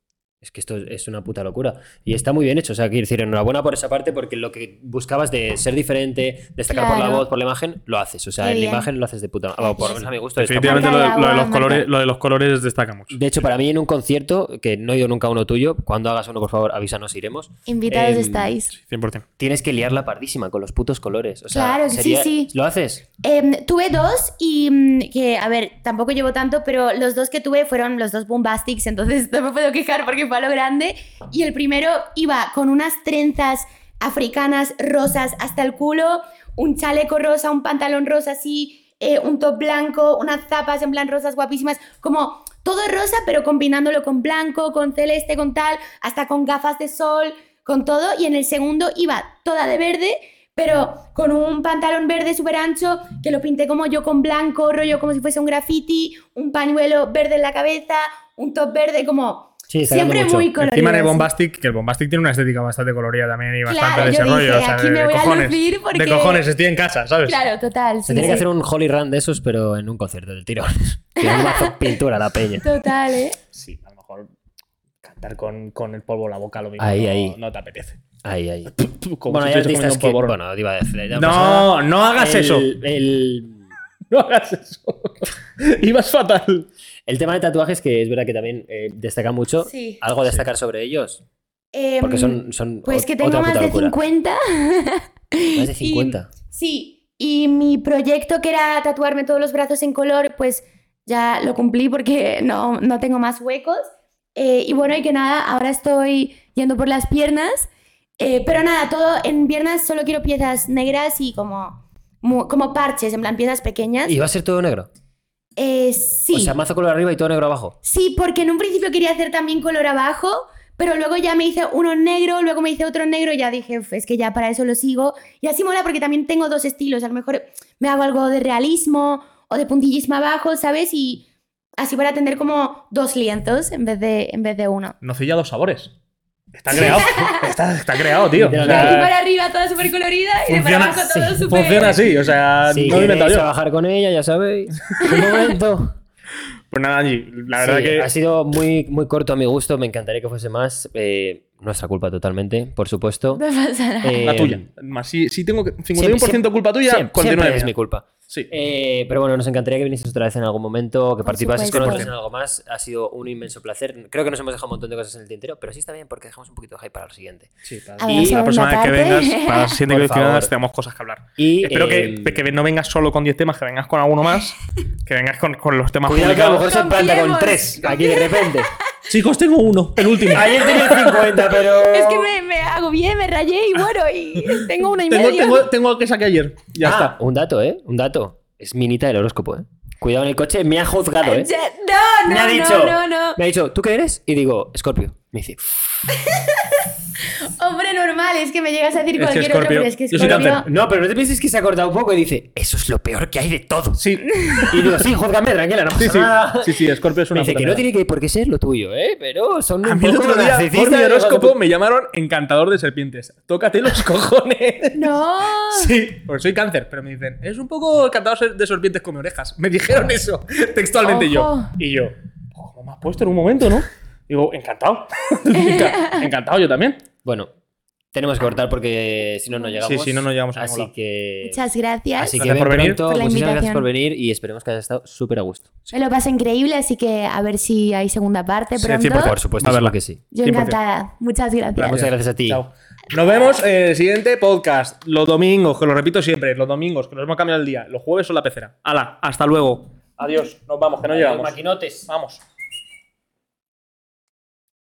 es que esto es una puta locura. Y está muy bien hecho. O sea, quiero decir, enhorabuena por esa parte, porque lo que buscabas de ser diferente, destacar por la Claro. voz, por la imagen, lo haces. O sea, Qué en la imagen lo haces de puta madre. por lo menos a mi gusto. Definitivamente lo de, lo de los colores, lo de los colores destaca mucho. De hecho, para mí en un concierto, que no he ido nunca a uno tuyo, cuando hagas uno, por favor, avísanos, iremos. Invitados Em, estáis. Sí, 100%. Tienes que liarla pardísima con los putos colores. O sea, Claro que sí, sería- sí. ¿Lo haces? Em, tuve dos y mm, que, a ver, tampoco llevo tanto, pero los dos que tuve fueron los dos bombastics, entonces no me puedo quejar porque lo grande. Y el primero iba con unas trenzas africanas rosas hasta el culo, un chaleco rosa, un pantalón rosa así, eh, un top blanco, unas zapas en plan rosas guapísimas, como todo rosa, pero combinándolo con blanco, con celeste, con tal, hasta con gafas de sol, con todo. Y en el segundo iba toda de verde, pero con un pantalón verde súper ancho que lo pinté como yo con blanco, rollo como si fuese un graffiti, un pañuelo verde en la cabeza, un top verde, como Sí, siempre mucho. muy colorido. Encima de. Bombastic, que el Bombastic tiene una estética bastante colorida también y bastante Claro, de yo ese rollo. dije, O sea, aquí de, me de voy a cojones. lucir porque- De cojones, estoy en casa, ¿sabes? Claro, total. Se sí, tiene que hacer un Holy Run de esos, pero en un concierto del tirón. Que un mazo pintura la peña. Total, ¿eh? Sí, a lo mejor cantar con, con el polvo en la boca lo mismo Ahí, no, ahí. no te apetece. Ahí, ahí. Como bueno, si hay artistas que. Bueno, iba a decir. ya No, no hagas El- eso. El, No hagas eso. Ibas fatal. El tema de tatuajes, que es verdad que también eh, destaca mucho. Sí. ¿Algo a destacar sobre ellos? Em, Porque son. son Pues que tengo más de locura. 50. Más de Y- 50. sí, y mi proyecto que era tatuarme todos los brazos en color, pues ya lo cumplí porque no, no tengo más huecos. Eh, y bueno, y que nada, ahora estoy yendo por las piernas. Eh, pero nada, todo en piernas solo quiero piezas negras y como, como parches, en plan piezas pequeñas. ¿Y va a ser todo negro? Eh, sí. O sea, mazo color arriba y todo negro abajo. Sí, porque en un principio quería hacer también color abajo, pero luego ya me hice uno negro, luego me hice otro negro y ya dije, "Uf, es que ya para eso lo sigo. Y así mola porque también tengo dos estilos. A lo mejor me hago algo de realismo o de puntillismo abajo, ¿sabes? Y así para tener como dos lienzos en vez de, en vez de uno. Nocilla dos sabores. Está creado. está, está creado, tío. O De sea, aquí para arriba toda súper colorida y de para abajo todo súper... funciona así. O sea, Si no lo he inventado queréis yo. trabajar con ella, ya sabéis. Un momento. Pues nada, Angie, la verdad Sí, que. Ha sido muy, muy corto a mi gusto, me encantaría que fuese más. eh, nuestra culpa totalmente, por supuesto. No pasa nada. Eh, La tuya. Más, si, si tengo que- 51% siempre- culpa tuya, siempre- continúa siempre es mi culpa. Sí. Eh, pero bueno, nos encantaría que vinieses otra vez en algún momento, que participases con nosotros en algo más. Ha sido un inmenso placer. Creo que nos hemos dejado un montón de cosas en el tintero, pero sí está bien porque dejamos un poquito de hype para lo siguiente. A ver, Y la próxima vez que vengas, para la siguiente que vengas, tenemos cosas que hablar. Y, Espero eh, que, que no vengas solo con 10 temas, que vengas con alguno más, que vengas con, con los temas Cuidado que a lo mejor se planta con Confiemos, tres aquí de repente. Chicos, tengo uno, el último. Ayer tenía 50, pero. Es que me, me hago bien, me rayé y bueno, y tengo uno y tengo, medio. tengo, tengo el que saqué ayer. Ya Ah, está. Un dato, ¿eh? Un dato. Es minita del horóscopo, ¿eh? Cuidado en el coche, me ha juzgado, ¿eh? No, no, me ha no, dicho, no, no. Me ha dicho, ¿tú qué eres? Y digo, Scorpio. Me dice, Hombre, normal, es que me llegas a decir Es cualquier otro, pero es que Scorpio... no, pero no te pienses que se ha cortado un poco y dice, eso es lo peor que hay de todo. Sí, Y digo, sí, júzgame, tranquila, no pasa sí, sí. nada. Sí, sí, Scorpio es Me una dice puta que no tiene que por qué ser lo tuyo, ¿eh? Pero son A un mí el poco otro día, por mi horóscopo, me llamaron encantador de serpientes. Tócate los cojones. No. Sí, porque soy cáncer, pero me dicen, es un poco encantador de serpientes come orejas. Me dijeron eso textualmente yo. Y yo, "Oh, ¿cómo me has puesto en un momento, no? Digo, encantado. Enca- encantado yo también. Bueno, tenemos que cortar porque si no, no llegamos. Sí, si no, no llegamos a Así que. Muchas gracias. Así que Gracias ven por venir. pronto. Por la Muchísimas gracias invitación. por venir y esperemos que hayas estado súper a gusto. Me lo paso increíble, así que a ver si hay segunda parte Sí, pronto. 100%. Por supuesto, A verla. que sí. Yo 100%. encantada. Muchas gracias. Muchas gracias a ti. Chao. Nos vemos en el siguiente podcast. Los domingos, que lo repito siempre, los domingos, que nos hemos cambiado el día. Los jueves son la pecera. Hala, hasta luego. Adiós, nos vamos, que no llegamos. maquinotes. Vamos.